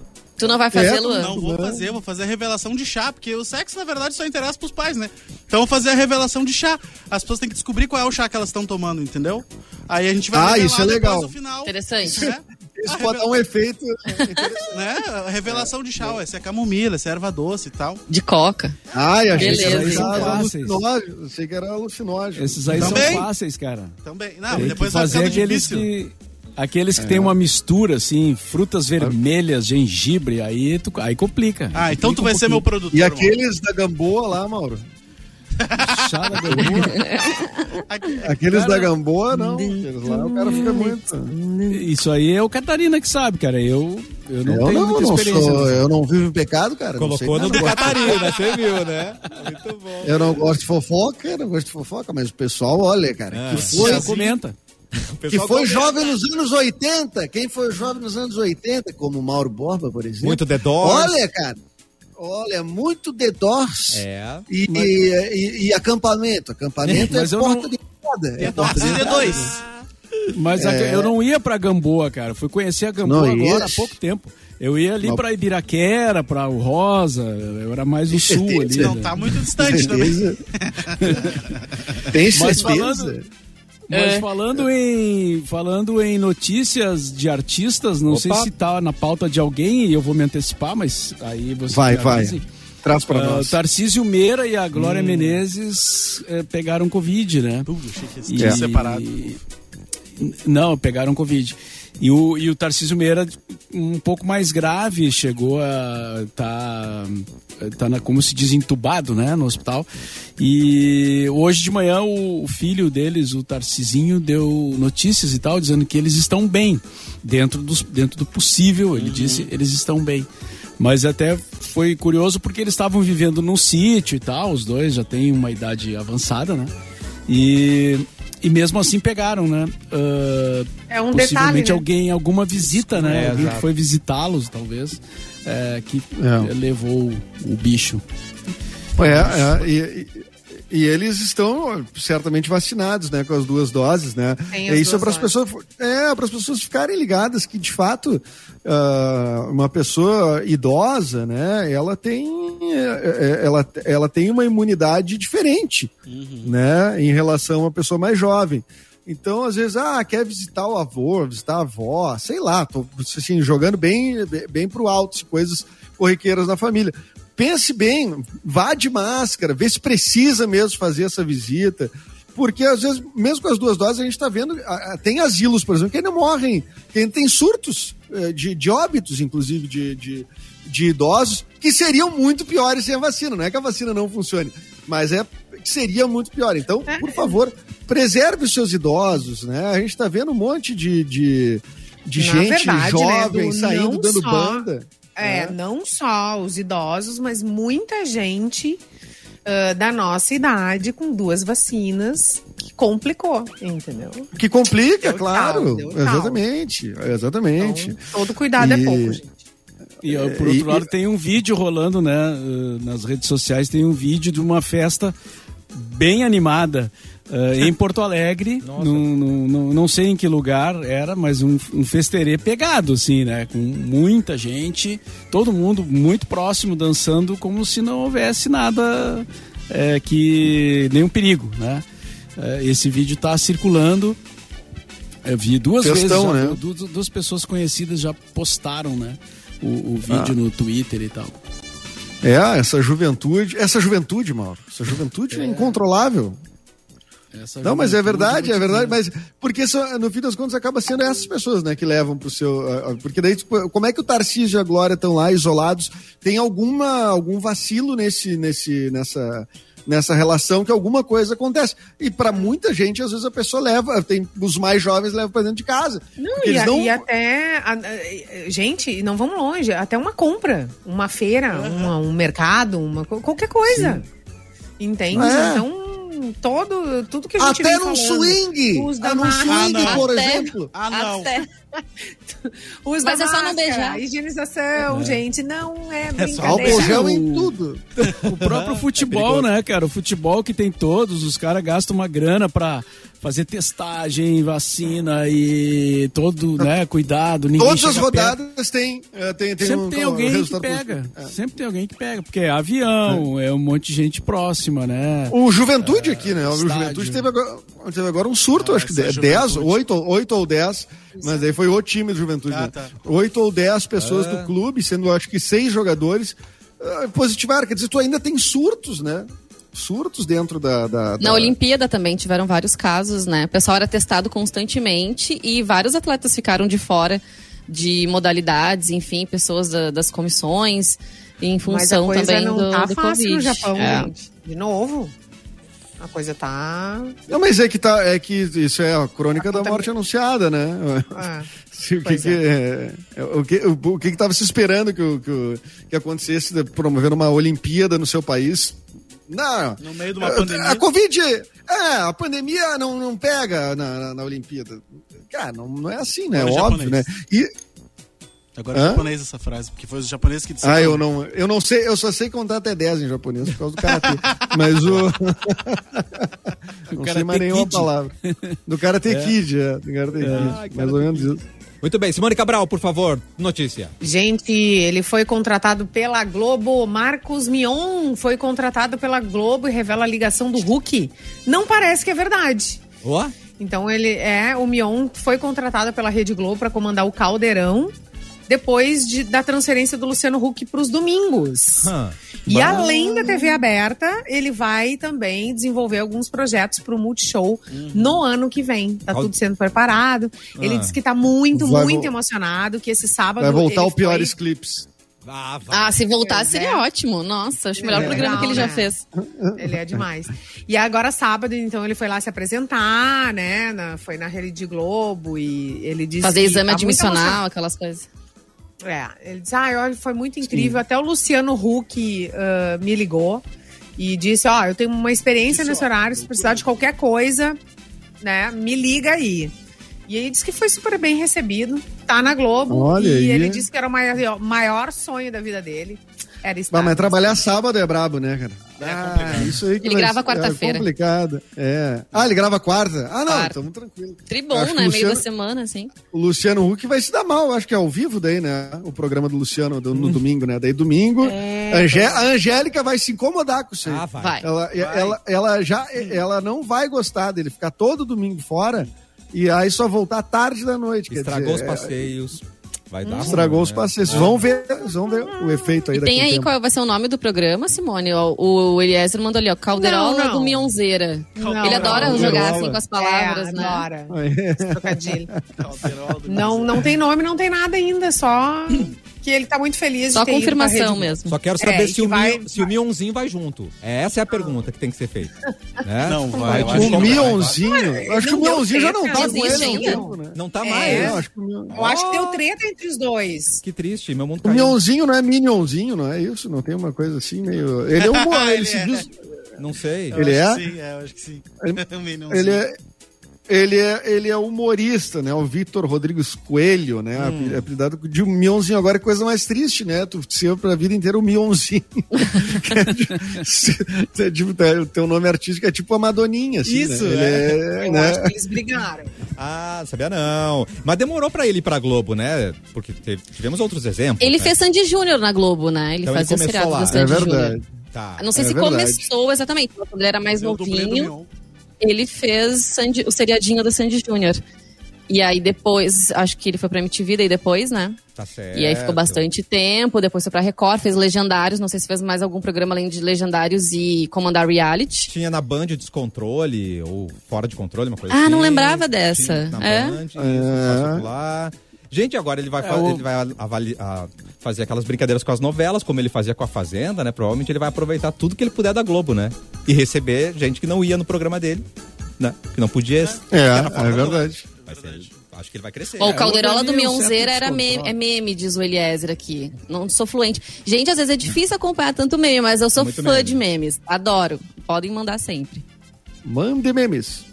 Tu não vai fazer, É, Luan? Não vou fazer, vou fazer a revelação de chá, porque o sexo, na verdade, só interessa pros pais, né? Então, eu vou fazer a revelação de chá. As pessoas têm que descobrir qual é o chá que elas estão tomando, entendeu? Aí a gente vai Ah, isso é depois legal. no final. Interessante. Né? *laughs* Isso A pode dar um efeito. *laughs* né? A revelação de chá, ué, se é camomila, se é erva doce e tal. De coca. Ai, achei que era Beleza. São era fáceis. alucinógeno. Achei que era alucinógeno. Esses aí Também? são fáceis, cara. Também. Não, Tem depois que vai fazer ficando aqueles difícil. que. Aqueles que tem uma mistura, assim, frutas vermelhas, gengibre, aí, tu, aí complica. Ah, então tu vai um ser meu produtor. E aqueles da Gamboa lá, Mauro? Chá da gamboa. Aqueles da Gamboa, não. Aqueles lá o cara fica muito. Isso aí é o Catarina que sabe, cara. Eu, eu não eu tenho não, muita não experiência. sou, eu não vivo em pecado, cara. não sei Colocou no do Catarina, você viu, né? Muito bom. Eu não gosto de fofoca, eu não gosto de fofoca, mas o pessoal, olha, cara, Ah, que foi, Já comenta. Que foi jovem nos anos 80. Quem foi jovem nos anos 80, como o Mauro Borba, por exemplo. Muito The Doors. Olha, cara, olha, muito The Doors. É. E, e, e acampamento. Acampamento é Mas eu porta não- de entrada. É Tem porta de. D2. Mas a- eu não ia pra Gamboa, cara. Fui conhecer a Gamboa Não agora há pouco tempo. Eu ia ali Não. pra Ibiraquera, pra o Rosa. Eu era mais o sul ali. Não né? tá muito distante também. Certeza. Tem Mas certeza? falando, mas falando em falando em notícias de artistas, não Opa. sei se tá na pauta de alguém e eu vou me antecipar, mas aí você Vai, vai. Traz pra Ah, o nós. Tarcísio Meira e a Glória Menezes eh, pegaram Covid, né? Uh, achei que E- separado. Não, pegaram Covid. E o, e o Tarcísio Meira, um pouco mais grave, chegou a tá, tá na, como se diz, entubado, né, no hospital. E hoje de manhã o, o filho deles, o Tarcisinho, deu notícias e tal, dizendo que eles estão bem, dentro, dos, dentro do possível, ele disse, eles estão bem. Mas até foi curioso porque eles estavam vivendo num sítio e tal, os dois já têm uma idade avançada, né? E, e mesmo assim pegaram, né? Ah, É um possivelmente detalhe, né? alguém, alguma visita, né? É, alguém exato. que foi visitá-los, talvez, é, que É. levou o, bicho. É, é, e, e- eles estão certamente vacinados, né, com as duas doses, né? Tem É as isso é para as pessoas, é para as pessoas ficarem ligadas que de fato ah, uma pessoa idosa, né, ela tem é, é, ela, ela tem uma imunidade diferente, né, em relação a uma pessoa mais jovem. Então, às vezes, ah, quer visitar o avô, visitar a avó, sei lá, tô assim, jogando bem, bem, pro alto, assim, coisas corriqueiras na família. Pense bem, vá de máscara, vê se precisa mesmo fazer essa visita. Porque, às vezes, mesmo com as duas doses, a gente está vendo. Tem asilos, por exemplo, que ainda morrem, que ainda tem surtos eh, de, de óbitos, inclusive, de, de, de idosos, que seriam muito piores sem a vacina. Não é que a vacina não funcione, mas é que seria muito pior. Então, por favor, preserve os seus idosos, né? A gente está vendo um monte de, de, de gente verdade, né, jovem Edu, saindo dando só- banda. É, né? não só os idosos, mas muita gente ah, da nossa idade com duas vacinas que complicou, entendeu? Que complica, Deu claro. tal, deu tal. exatamente, exatamente. Então, todo cuidado E- é pouco, gente. E por outro e- lado, tem um vídeo rolando, né? eh, Nas redes sociais tem um vídeo de uma festa bem animada eh, em Porto Alegre. num- num- num- não sei em que lugar era, mas um, um festerê pegado, assim, né? Com muita gente, todo mundo muito próximo dançando, como se não houvesse nada eh, que. nenhum perigo, né? Eh, esse vídeo está circulando. Eu vi duas Festão, vezes, já, né? du- du- duas pessoas conhecidas já postaram, né? O, o vídeo no Twitter e tal. É, essa juventude, essa juventude, Mauro, essa juventude é, incontrolável. Essa Não, mas é verdade, é te verdade, mas porque só, no fim das contas acaba sendo essas pessoas, né, que levam pro seu, ah, ah, porque daí tipo, como é que o Tarcísio e a Glória estão lá isolados? Tem alguma algum vacilo nesse nesse nessa nessa relação que alguma coisa acontece. E para muita gente, às vezes a pessoa leva, tem os mais jovens levam para dentro de casa. Não, e, a- não- e até. a- a- gente, não vamos longe. Até uma compra, uma feira, uma- um mercado, uma, qualquer coisa. Entende? É. Então, todo, tudo que a gente Até num swing, ah, num swing, Ah, por Até- exemplo. Ah, não. Até. *laughs* Mas é só não beijar. Higienização, gente, não é só Álcool brincadeira. gel em tudo. *laughs* O próprio futebol, né, cara? O futebol que tem todos, os caras gastam uma grana pra fazer testagem, vacina e todo, né, cuidado. Ninguém Todas as chega perto. rodadas tem, é, tem, tem Sempre um, tem um alguém que resultado pega. É. Sempre tem alguém que pega, porque é avião, é, um monte de gente próxima, né? O Juventude aqui, né? O estádio. Juventude teve agora, teve agora um surto, Ah, acho que essa é 10, Juventude. 8, 8 ou 10, mas aí foi o time do Juventude. Ah, né? tá. 8 ou 10 pessoas Ah. do clube, sendo acho que 6 jogadores ah, positivaram. Quer dizer, tu ainda tem surtos, né? Surtos dentro da. da, Na da- Olimpíada também tiveram vários casos, né? O pessoal era testado constantemente e vários atletas ficaram de fora de modalidades, enfim, pessoas da- das comissões, em Mas a função coisa também não do, tá do fácil Covid. no Japão, É. gente. De novo. A coisa tá. Não, mas é que, tá, é que isso é a crônica da conta- morte anunciada, né? Ah, *laughs* Se- o que que, é, é, o que o, o que que tava se esperando que, que, que acontecesse de promover uma Olimpíada no seu país? Não. No meio de uma pandemia. A Covid, é, a pandemia não, não pega na, na, na Olimpíada. Cara, não, não é assim, né? É Agora óbvio, né? japonês. E, Agora é japonês essa frase, porque foi os japoneses que disseram. ah, eu não, eu não sei, eu só sei contar até 10 em japonês por causa do karatê. *laughs* Mas o. *laughs* não sei mais nenhuma Kid. palavra. Do Karate Kid, é. Do Karate Kid. mais ou menos isso. Muito bem, Simone Cabral, por favor, notícia. Gente, ele foi contratado pela Globo. Marcos Mion foi contratado pela Globo e revela a ligação do Hulk. Não parece que é verdade. Ó, Então ele é, o Mion foi contratado pela Rede Globo para comandar o Caldeirão depois de- da transferência do Luciano Huck para os domingos. hã. E além da TV aberta, ele vai também desenvolver alguns projetos para o Multishow no ano que vem. Tá tudo sendo preparado. Ele Ah. disse que tá muito, Vai muito vo- emocionado, que esse sábado. Vai voltar ele o Piores foi- Clips. Ah. Ah, se voltasse Pois é. seria ótimo. Nossa, acho o melhor É. programa que ele já né? fez. Ele é demais. E agora, sábado, então, ele foi lá se apresentar, né? na- foi na Rede Globo e ele disse. Fazer exame tá admissional, aquelas coisas. É, ele disse, ah, olha, foi muito incrível. Até o Luciano Huck ah, me ligou e disse, ó, eu tenho uma experiência nesse horário, se precisar de qualquer coisa, né, me liga aí. E aí disse que foi super bem recebido, tá na Globo. Olha e aí. ele disse que era o maior, maior sonho da vida dele. Era. Mas, trabalhar sábado é brabo, né, cara? É Ah, isso aí que Ele vai grava ser- quarta-feira. É complicado. É. Ah, ele grava quarta? Ah, não, Quarta. então tranquilo. Tribom, né? o Meio da Luciano- semana, assim. O Luciano Huck vai se dar mal, acho que é ao vivo daí, né? O programa do Luciano do- no Hum. domingo, né? Daí domingo, É. a, Angé- a Angélica vai se incomodar com isso aí. Ah, vai. Vai. Ela, ela, ela já ela não vai gostar dele ficar todo domingo fora e aí só voltar tarde da noite. quer Estragou dizer, os passeios. Vai dar. é, Estragou os né? passeios. Vocês vão ver, vão ver o efeito aí E daqui tem aí tempo. qual vai ser o nome do programa, Simone? O, o Eliezer mandou ali, ó, Calderola Não, não. do Mionzeira. Não, Ele adora jogar assim com as palavras, é, né? Adora. É. trocadilho. *laughs* Não, não tem nome, não tem nada ainda, só *laughs* que ele tá muito feliz Só de ter ido pra confirmação Rede mesmo. Só quero É, saber e se, que o vai- Mion- se o Mionzinho vai junto. Essa é a pergunta que tem que ser feita. Né? *laughs* Não vai, O. Mionzinho, acho que o Mionzinho já não tá não com ele né? Não tá É. mais. É, eu acho que o deu treta entre os dois. Que triste, meu mundo O caiu. Mionzinho não é Minionzinho, não é isso? Não tem uma coisa assim meio. Ele é um. *laughs* ele Ele se é. diz. Não sei. Eu Ele é? Sim, é, eu acho que sim. *laughs* Minionzinho. Ele é. Ele é, ele é humorista, né? O Vitor Rodrigues Coelho, né? Hum. Apelidado de um Mionzinho. Agora é coisa mais triste, né? Tu ser pra vida inteira o Mionzinho. *laughs* *laughs* É tipo, o teu nome artístico é tipo a Madoninha, assim, Isso, né? Ele é, Eu né? acho que eles brigaram. Ah, sabia não. Mas demorou pra ele ir pra Globo, né? Porque teve- tivemos outros exemplos. Ele né? fez Sandy Júnior na Globo, né? Ele Então ele fazia o começou seriado lá. do É Sandy verdade. Júnior. Tá. Não sei É se verdade. começou exatamente, quando ele era mais Ele é o novinho. Ele fez Sandy- o seriadinho do Sandy Júnior. E aí depois, acho que ele foi pra MTV daí depois, né? Tá certo. E aí ficou bastante tempo, depois foi pra Record, fez Legendários, não sei se fez mais algum programa além de Legendários e Comandar Reality. Tinha na Band Descontrole, ou Fora de Controle, uma coisa Ah, assim. não lembrava dessa. Tinha na É? Band, É. Gente, agora ele vai, É, o- ele vai avali- a- fazer aquelas brincadeiras com as novelas, como ele fazia com a Fazenda, né? Provavelmente ele vai aproveitar tudo que ele puder da Globo, né? E receber gente que não ia no programa dele, né? Que não podia. É, é da Globo. verdade. Ser- acho que ele vai crescer. Bom, o Calderola eu do Mionzeira era meme, é meme, diz o Eliezer aqui. Não sou fluente. Gente, às vezes é difícil acompanhar tanto meme, mas eu sou Muito fã meme. de memes. Adoro. Podem mandar sempre. Mande memes.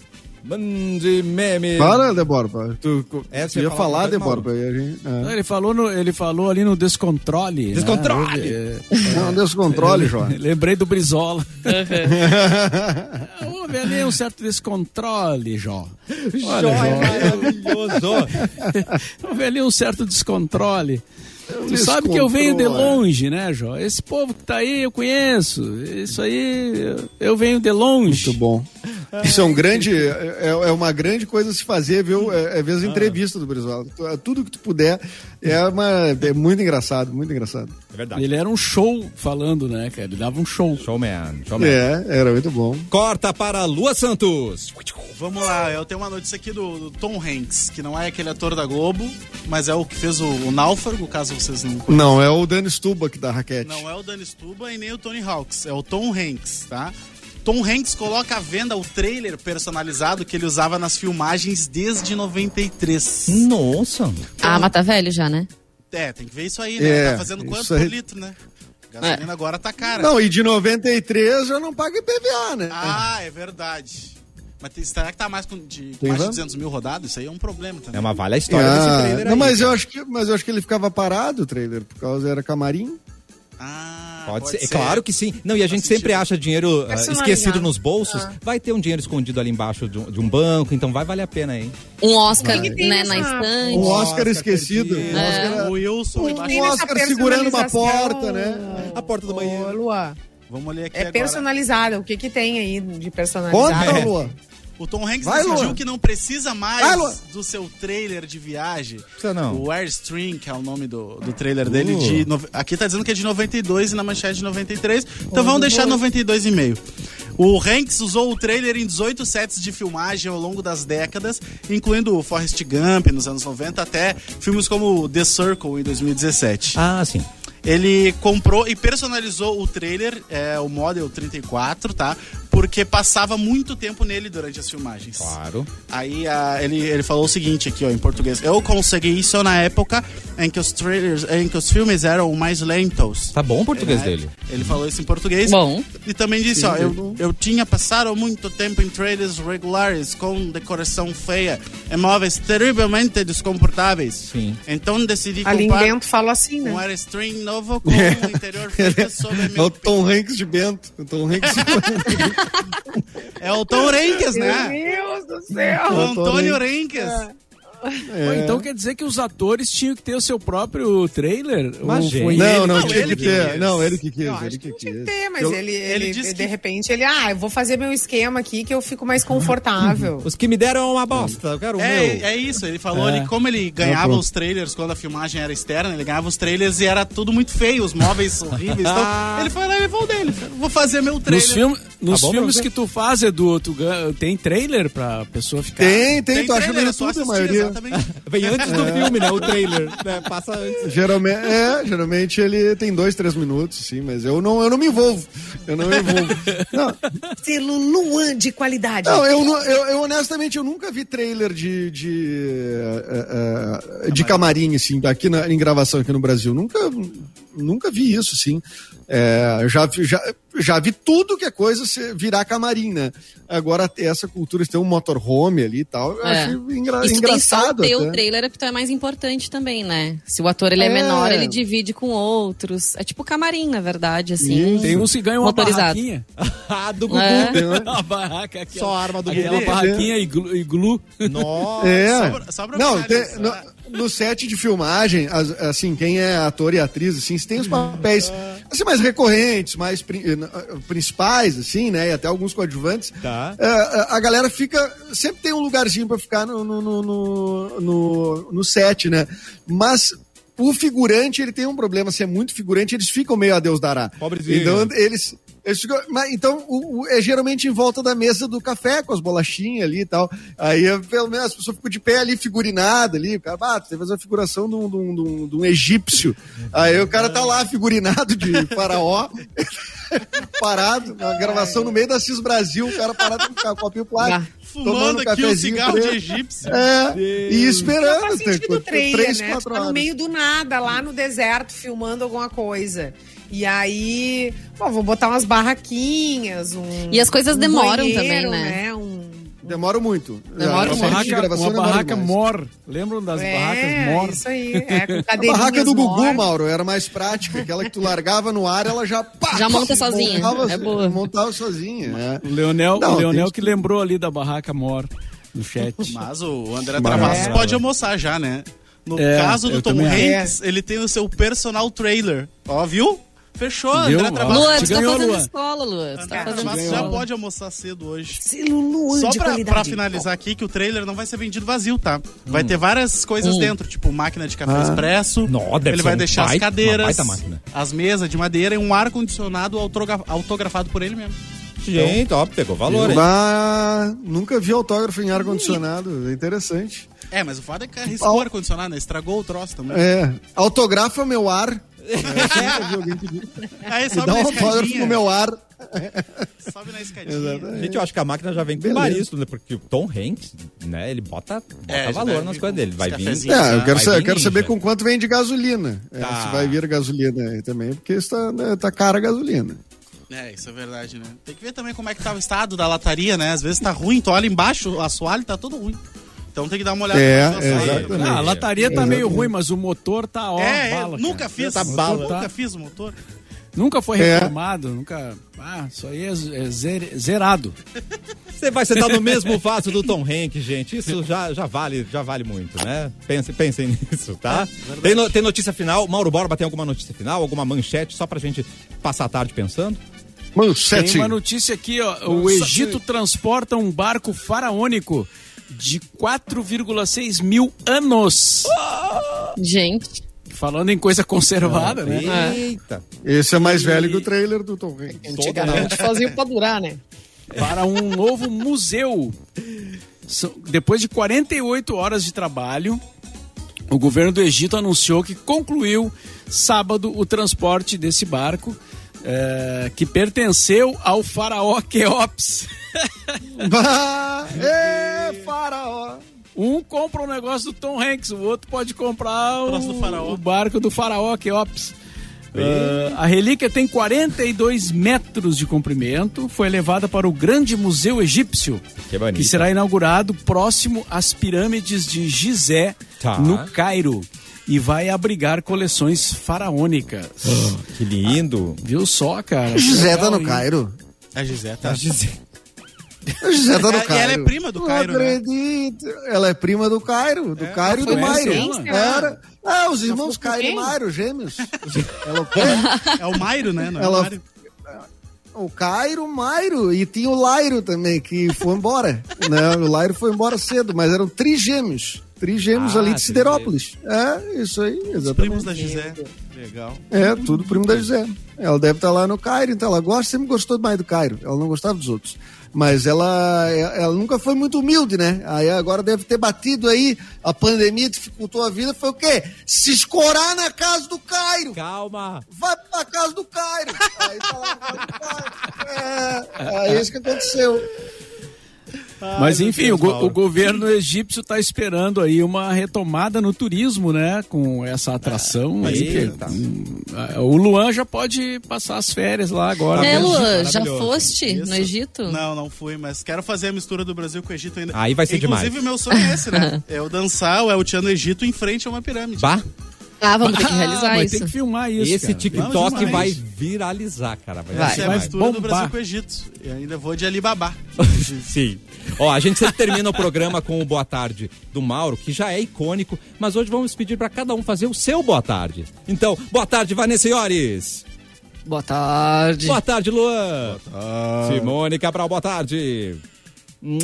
Mande meme. Para, Deborba. Tu, tu É, você ia falar Deborba. e a gente- é. Não, Ele falou, no- ele falou ali no Descontrole. né? Descontrole! Houve, Não, descontrole, João. Lembrei do Brizola. *laughs* Houve ali um certo descontrole, Jó. Olha, Jó é maravilhoso. *laughs* houve ali um certo descontrole. Tu sabe que eu venho de longe, né, Jó? Esse povo que tá aí eu conheço. Isso aí eu- venho de longe. Muito bom. Isso é um grande, é, é uma grande coisa se fazer, viu? É, é ver as entrevistas do Brizola. Tu- Tudo que tu puder é, uma, é muito engraçado, muito engraçado. É verdade. Ele era um show falando, né, cara? Ele dava um show. Showman, showman. É, era muito bom. Corta para Lua Santos. Vamos lá, eu tenho uma notícia aqui do, do Tom Hanks, que não é aquele ator da Globo, mas é o que fez o, o Náufrago, caso vocês não Não, é o Dani Stubach da raquete. Não é o Danny Stuba e nem o Tony Hawks, é o Tom Hanks, tá? Tom Hanks coloca à venda o trailer personalizado que ele usava nas filmagens desde 93. Nossa. Ah, mas tá velho já, né? É, tem que ver isso aí, né? É, tá fazendo quanto aí. por litro, né? Gasolina agora tá cara. Não, e de 93 já não paga IPVA, né? Ah, é verdade. Mas tem- será que tá mais, com, de, Tem mais de van? 200 mil rodados? Isso aí é um problema também. É uma valha história desse Ah, trailer não, aí. mas eu, acho que, mas eu acho que ele ficava parado o trailer, por causa era camarim. Ah, Pode, ser. É claro que sim. Não, e a gente sempre acha dinheiro ah, Personalizado. esquecido nos bolsos. Vai ter um dinheiro escondido ali embaixo de um, de um banco, então vai valer a pena, hein? Um Oscar, que tem né, na estante. Um Oscar, Oscar esquecido. Um É. Oscar, O Wilson um. Tem nessa Oscar segurando uma porta, né? A porta do banheiro. Lua, Vamos ler aqui é agora. personalizada. O que que tem aí de personalizado? Conta, Lua. O Tom Hanks Vai, decidiu Lua. que não precisa mais Vai, do seu trailer de viagem. Precisa não. O Airstream, que é o nome do, do trailer dele. Uh. De, nove- aqui tá dizendo que é de 92 e na manchete de 93. Então vamos deixar 92,5. O Hanks usou o trailer em 18 sets de filmagem ao longo das décadas, incluindo o Forrest Gump nos anos 90 até filmes como The Circle em 2017. Ah, sim. Ele comprou e personalizou o trailer, é, o Model 34, tá? Porque passava muito tempo nele durante as filmagens. Claro. Aí ah, ele, ele falou o seguinte aqui, ó, em português. Eu consegui isso na época em que os trailers, em que os filmes eram mais lentos. Tá bom o português É, dele. Ele falou isso em português. Bom. E também disse, ó, eu, eu tinha passado muito tempo em trailers regulares com decoração feia e móveis terrivelmente desconfortáveis. Sim. Então decidi Ali em comprar Bento fala assim, né? um Airstream novo com um interior *laughs* feito sob É meu o Tom Hanks de Bento. O Tom Hanks de *laughs* Bento. É o Tom Renkes, Meu né? Deus do O céu! Antônio Renkes. Pô, então quer dizer que os atores tinham que ter o seu próprio trailer? Mas, Ou gente. foi Não, ele? não, Não, tinha ele que que ter. quis. Não, ele que quis. Eu ele acho que que tinha que quis. ter, mas Eu- ele, ele ele, disse de que- repente, ele, ah, eu vou fazer meu esquema aqui que eu fico mais confortável. Os que me deram é uma bosta. Eu quero o É, meu. é isso, ele falou É. ali como ele ganhava pronto. os trailers quando a filmagem era externa, ele ganhava os trailers e era tudo muito feio, os móveis *laughs* horríveis. Então, ele foi lá e levou o dele. Vou fazer meu trailer. Nos, filme, nos bom pra filmes que tu faz, Edu, tu tem trailer pra pessoa ficar? Tem, tem, tu acha no é YouTube a maioria. Exatamente. *laughs* Vem antes do filme, né? O trailer. né? Passa antes. Geralmente, é, geralmente ele tem dois, três minutos, sim, mas eu não, eu não me envolvo. Eu não me envolvo. *laughs* Não, Selo Luan de qualidade. não, eu, eu, eu honestamente eu nunca vi trailer de de, eh, eh, de camarim assim aqui na, em gravação aqui no Brasil. Nunca, nunca vi isso, sim. É, já, vi- já, já vi tudo que é coisa se virar camarim, né? Agora essa cultura de ter um motorhome ali e tal, eu É. acho engra, E se tem só engraçado. o trailer, é porque tu é mais importante também, né? Se o ator ele é, É. menor, ele divide com outros. É tipo camarim, na verdade, assim. Isso. Tem uns que ganham uma Motorizado. barraquinha. *laughs* Ah, do Gugu. É. a barraca, aquela, Só a arma do aquela Gugu. barraquinha iglu. iglu. Nossa. É. Sobra- sobra não, pra tem- eles, no, set de filmagem, as- assim, quem é ator e atriz, assim, tem os papéis assim, mais recorrentes, mais pri- eh, principais, assim, né? E até alguns coadjuvantes. Tá. É, a- galera fica. Sempre tem um lugarzinho pra ficar no, no, no, no, no- no set, né? Mas. O figurante, ele tem um problema, se é muito figurante, eles ficam meio a Deus dará. Pobrezinho. Então, eles. Mas, então, o, o- é geralmente em volta da mesa do café, com as bolachinhas ali e tal. Aí, pelo menos, as pessoas ficam de pé ali, figurinada ali. O cara, ah, que fazer uma figuração de um, de um- de um- egípcio. Aí o cara tá lá, figurinado de faraó, *laughs* parado, na gravação no meio da CIS Brasil, o cara parado com um copinho plástico. Fumando tomando aqui um cigarro preto. de egípcio. É, e esperando. Faz sentido trailer, três, né? Tu quatro tá no meio do nada, lá no deserto, filmando alguma coisa. E aí, bom, vou botar umas barraquinhas, um. E as coisas um demoram banheiro, também, né? Um, Demora muito. Demora A muito. parte de Barraca, gravação uma barraca mor. Lembram das barracas É, mor? isso aí. *laughs* É, com A barraca do Gugu, mor. Mauro, era mais prática. Aquela que tu largava no ar, ela já... pá, Já monta sozinha. Montava, É boa. montava sozinha. é. O Leonel, Não, o Leonel que lembrou ali da barraca mor no chat. *laughs* Mas o André Travassos É. pode almoçar já, né? No É, caso do Tom Hanks, ele tem o seu personal trailer. Ó, viu? Fechou, Viu? André. Luan, Você tu tá fazendo Luan. escola, Luan. Tu tá André fazendo escola. já pode almoçar cedo hoje. Luan Só de pra, pra finalizar aqui, que o trailer não vai ser vendido vazio, tá? Vai ter várias coisas Hum. dentro, tipo máquina de café Ah. expresso. Nó, deve ele ser vai um deixar as cadeiras, as mesas de madeira e um ar-condicionado autogra- autografado por ele mesmo. Gente, ó, pegou valor, hein? Bah, nunca vi autógrafo em ar-condicionado. É interessante. É, mas o foda é que arriscou o ar-condicionado, né? Estragou o troço também. É. Autografa meu ar. É. Aí sobe dá na um autógrafo no meu ar. Sobe na escadinha. Exatamente. Gente, eu acho que a máquina já vem com baristo, né? Porque o Tom Hanks, né, ele bota, bota É, valor nas coisas dele. Vai vir. É, eu quero, Vai sa- vir eu quero saber com quanto vem de gasolina. É, Tá. se vai vir gasolina aí também, porque está, né, tá cara a gasolina. É, isso é verdade, né? Tem que ver também como é que tá o estado da lataria, né? Às vezes tá ruim, tu olha embaixo, o assoalho tá todo ruim. Então tem que dar uma olhada É, exatamente. Ah, a lataria tá meio ruim, mas o motor tá ó, É, é, bala. nunca cara. fiz. Tá nunca bala. fiz o motor. Nunca foi É. reformado, nunca. Ah, isso aí é é zer- zerado. Você vai sentar no mesmo vaso do Tom Hanks, gente. Isso já, já vale, já vale muito, né? Pensem, pensem *laughs* nisso, tá? tem, no- tem notícia final? Mauro Borba tem alguma notícia final? Alguma manchete só pra gente passar a tarde pensando? Manchete. Tem uma notícia aqui, ó. O Egito transporta um barco faraônico de 4,6 mil anos. Gente, Falando em coisa conservada, né? Eita. Esse é mais velho que o trailer do Tom Hanks. Antigamente fazia pra durar, né? Para um novo museu. Depois de 48 horas de trabalho, o governo do Egito anunciou que concluiu sábado o transporte desse barco. Eh, que pertenceu ao faraó. Bah, *laughs* é, faraó. Um compra o negócio do Tom Hanks, o outro pode comprar o, Troço do faraó. o barco do faraó Keops. Uh, a relíquia tem 42 metros de comprimento, foi levada para o Grande Museu Egípcio, Que que será inaugurado próximo às pirâmides de Gizé, Tá. no Cairo, e vai abrigar coleções faraônicas. Que lindo. Viu só, cara? José tá no? Cairo. A Gisele tá. Tá dizendo. José tá no É, e Cairo. ela é prima do Não Cairo, né? acredito. Ela é prima do Cairo, do Cairo e do Mairo. Era. Ah, os irmãos Cairo e? Mairo, gêmeos. *laughs* ela foi. É o Mairo, né? Não é Ela- o Mário. O Cairo, o Mairo e tinha o Lairo também, que foi embora. né? O Lairo foi embora cedo, mas eram trigêmeos. Trigêmeos Ah, ali de Siderópolis. É, isso aí, Os primos exatamente. da Gisele. Legal. É, tudo primo da José. Ela deve estar lá no Cairo, então ela gosta, sempre gostou mais do Cairo. Ela não gostava dos outros. Mas ela, ela nunca foi muito humilde, né? Aí agora deve ter batido aí, a pandemia dificultou a vida, foi o quê? Se escorar na casa do Cairo. Calma. Vai pra casa do Cairo. Aí tá lá na casa do Cairo. É, é isso que aconteceu. Mas enfim, Deus, o, go- o governo egípcio está esperando aí uma retomada no turismo, né? Com essa atração. aí, que- ah, o Luan já pode passar as férias lá agora. é, né? Luan, já foste Isso. no Egito? Não, não fui, mas quero fazer a mistura do Brasil com o Egito ainda. Aí vai ser Inclusive, demais. meu sonho é esse, né? *laughs* É o dançar o El Chan no Egito em frente a uma pirâmide. Bah, Ah, vamos ter que Ah, realizar mas isso. tem que filmar isso. esse cara. TikTok vai viralizar, cara. Vai, Vai. Essa é a vai mistura do bombar. Brasil com o Egito. E ainda vou de Alibaba. *laughs* Sim. Ó, a gente sempre termina o programa com o Boa Tarde do Mauro, que já é icônico, mas hoje vamos pedir para cada um fazer o seu Boa Tarde. Então, boa tarde, Vanessa Iores. Boa tarde. Boa tarde, Luan. Simone Cabral, boa tarde.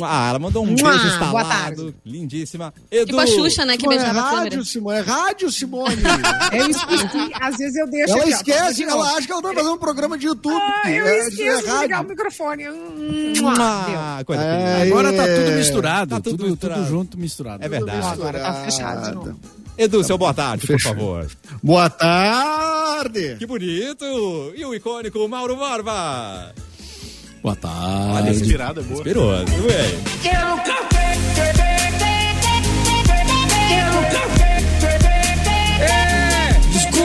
Ah, ela mandou um Mua, beijo boa instalado. tarde. Lindíssima. Edu. Tipo a Xuxa, né, que Simone, é beijava a câmera. rádio, Simone. É rádio, Simone. *laughs* Eu esqueci, às vezes eu deixo ela aqui, ó, esquece, novo. ela acha que ela tá fazendo um programa de YouTube. Ah, eu É, esqueço é de ligar o rádio. microfone. Hum, Ah, coisa É. Agora tá tudo misturado, Tá tudo tudo, misturado. tudo junto misturado. É verdade. Agora tá fechado. Edu, seu boa tarde, por favor. Boa tarde. Que bonito. E o icônico Mauro Borba. Boa tarde. Olha, inspirada, boa. Inspirou. Ué. Quero café, quero café. É. Desculpa.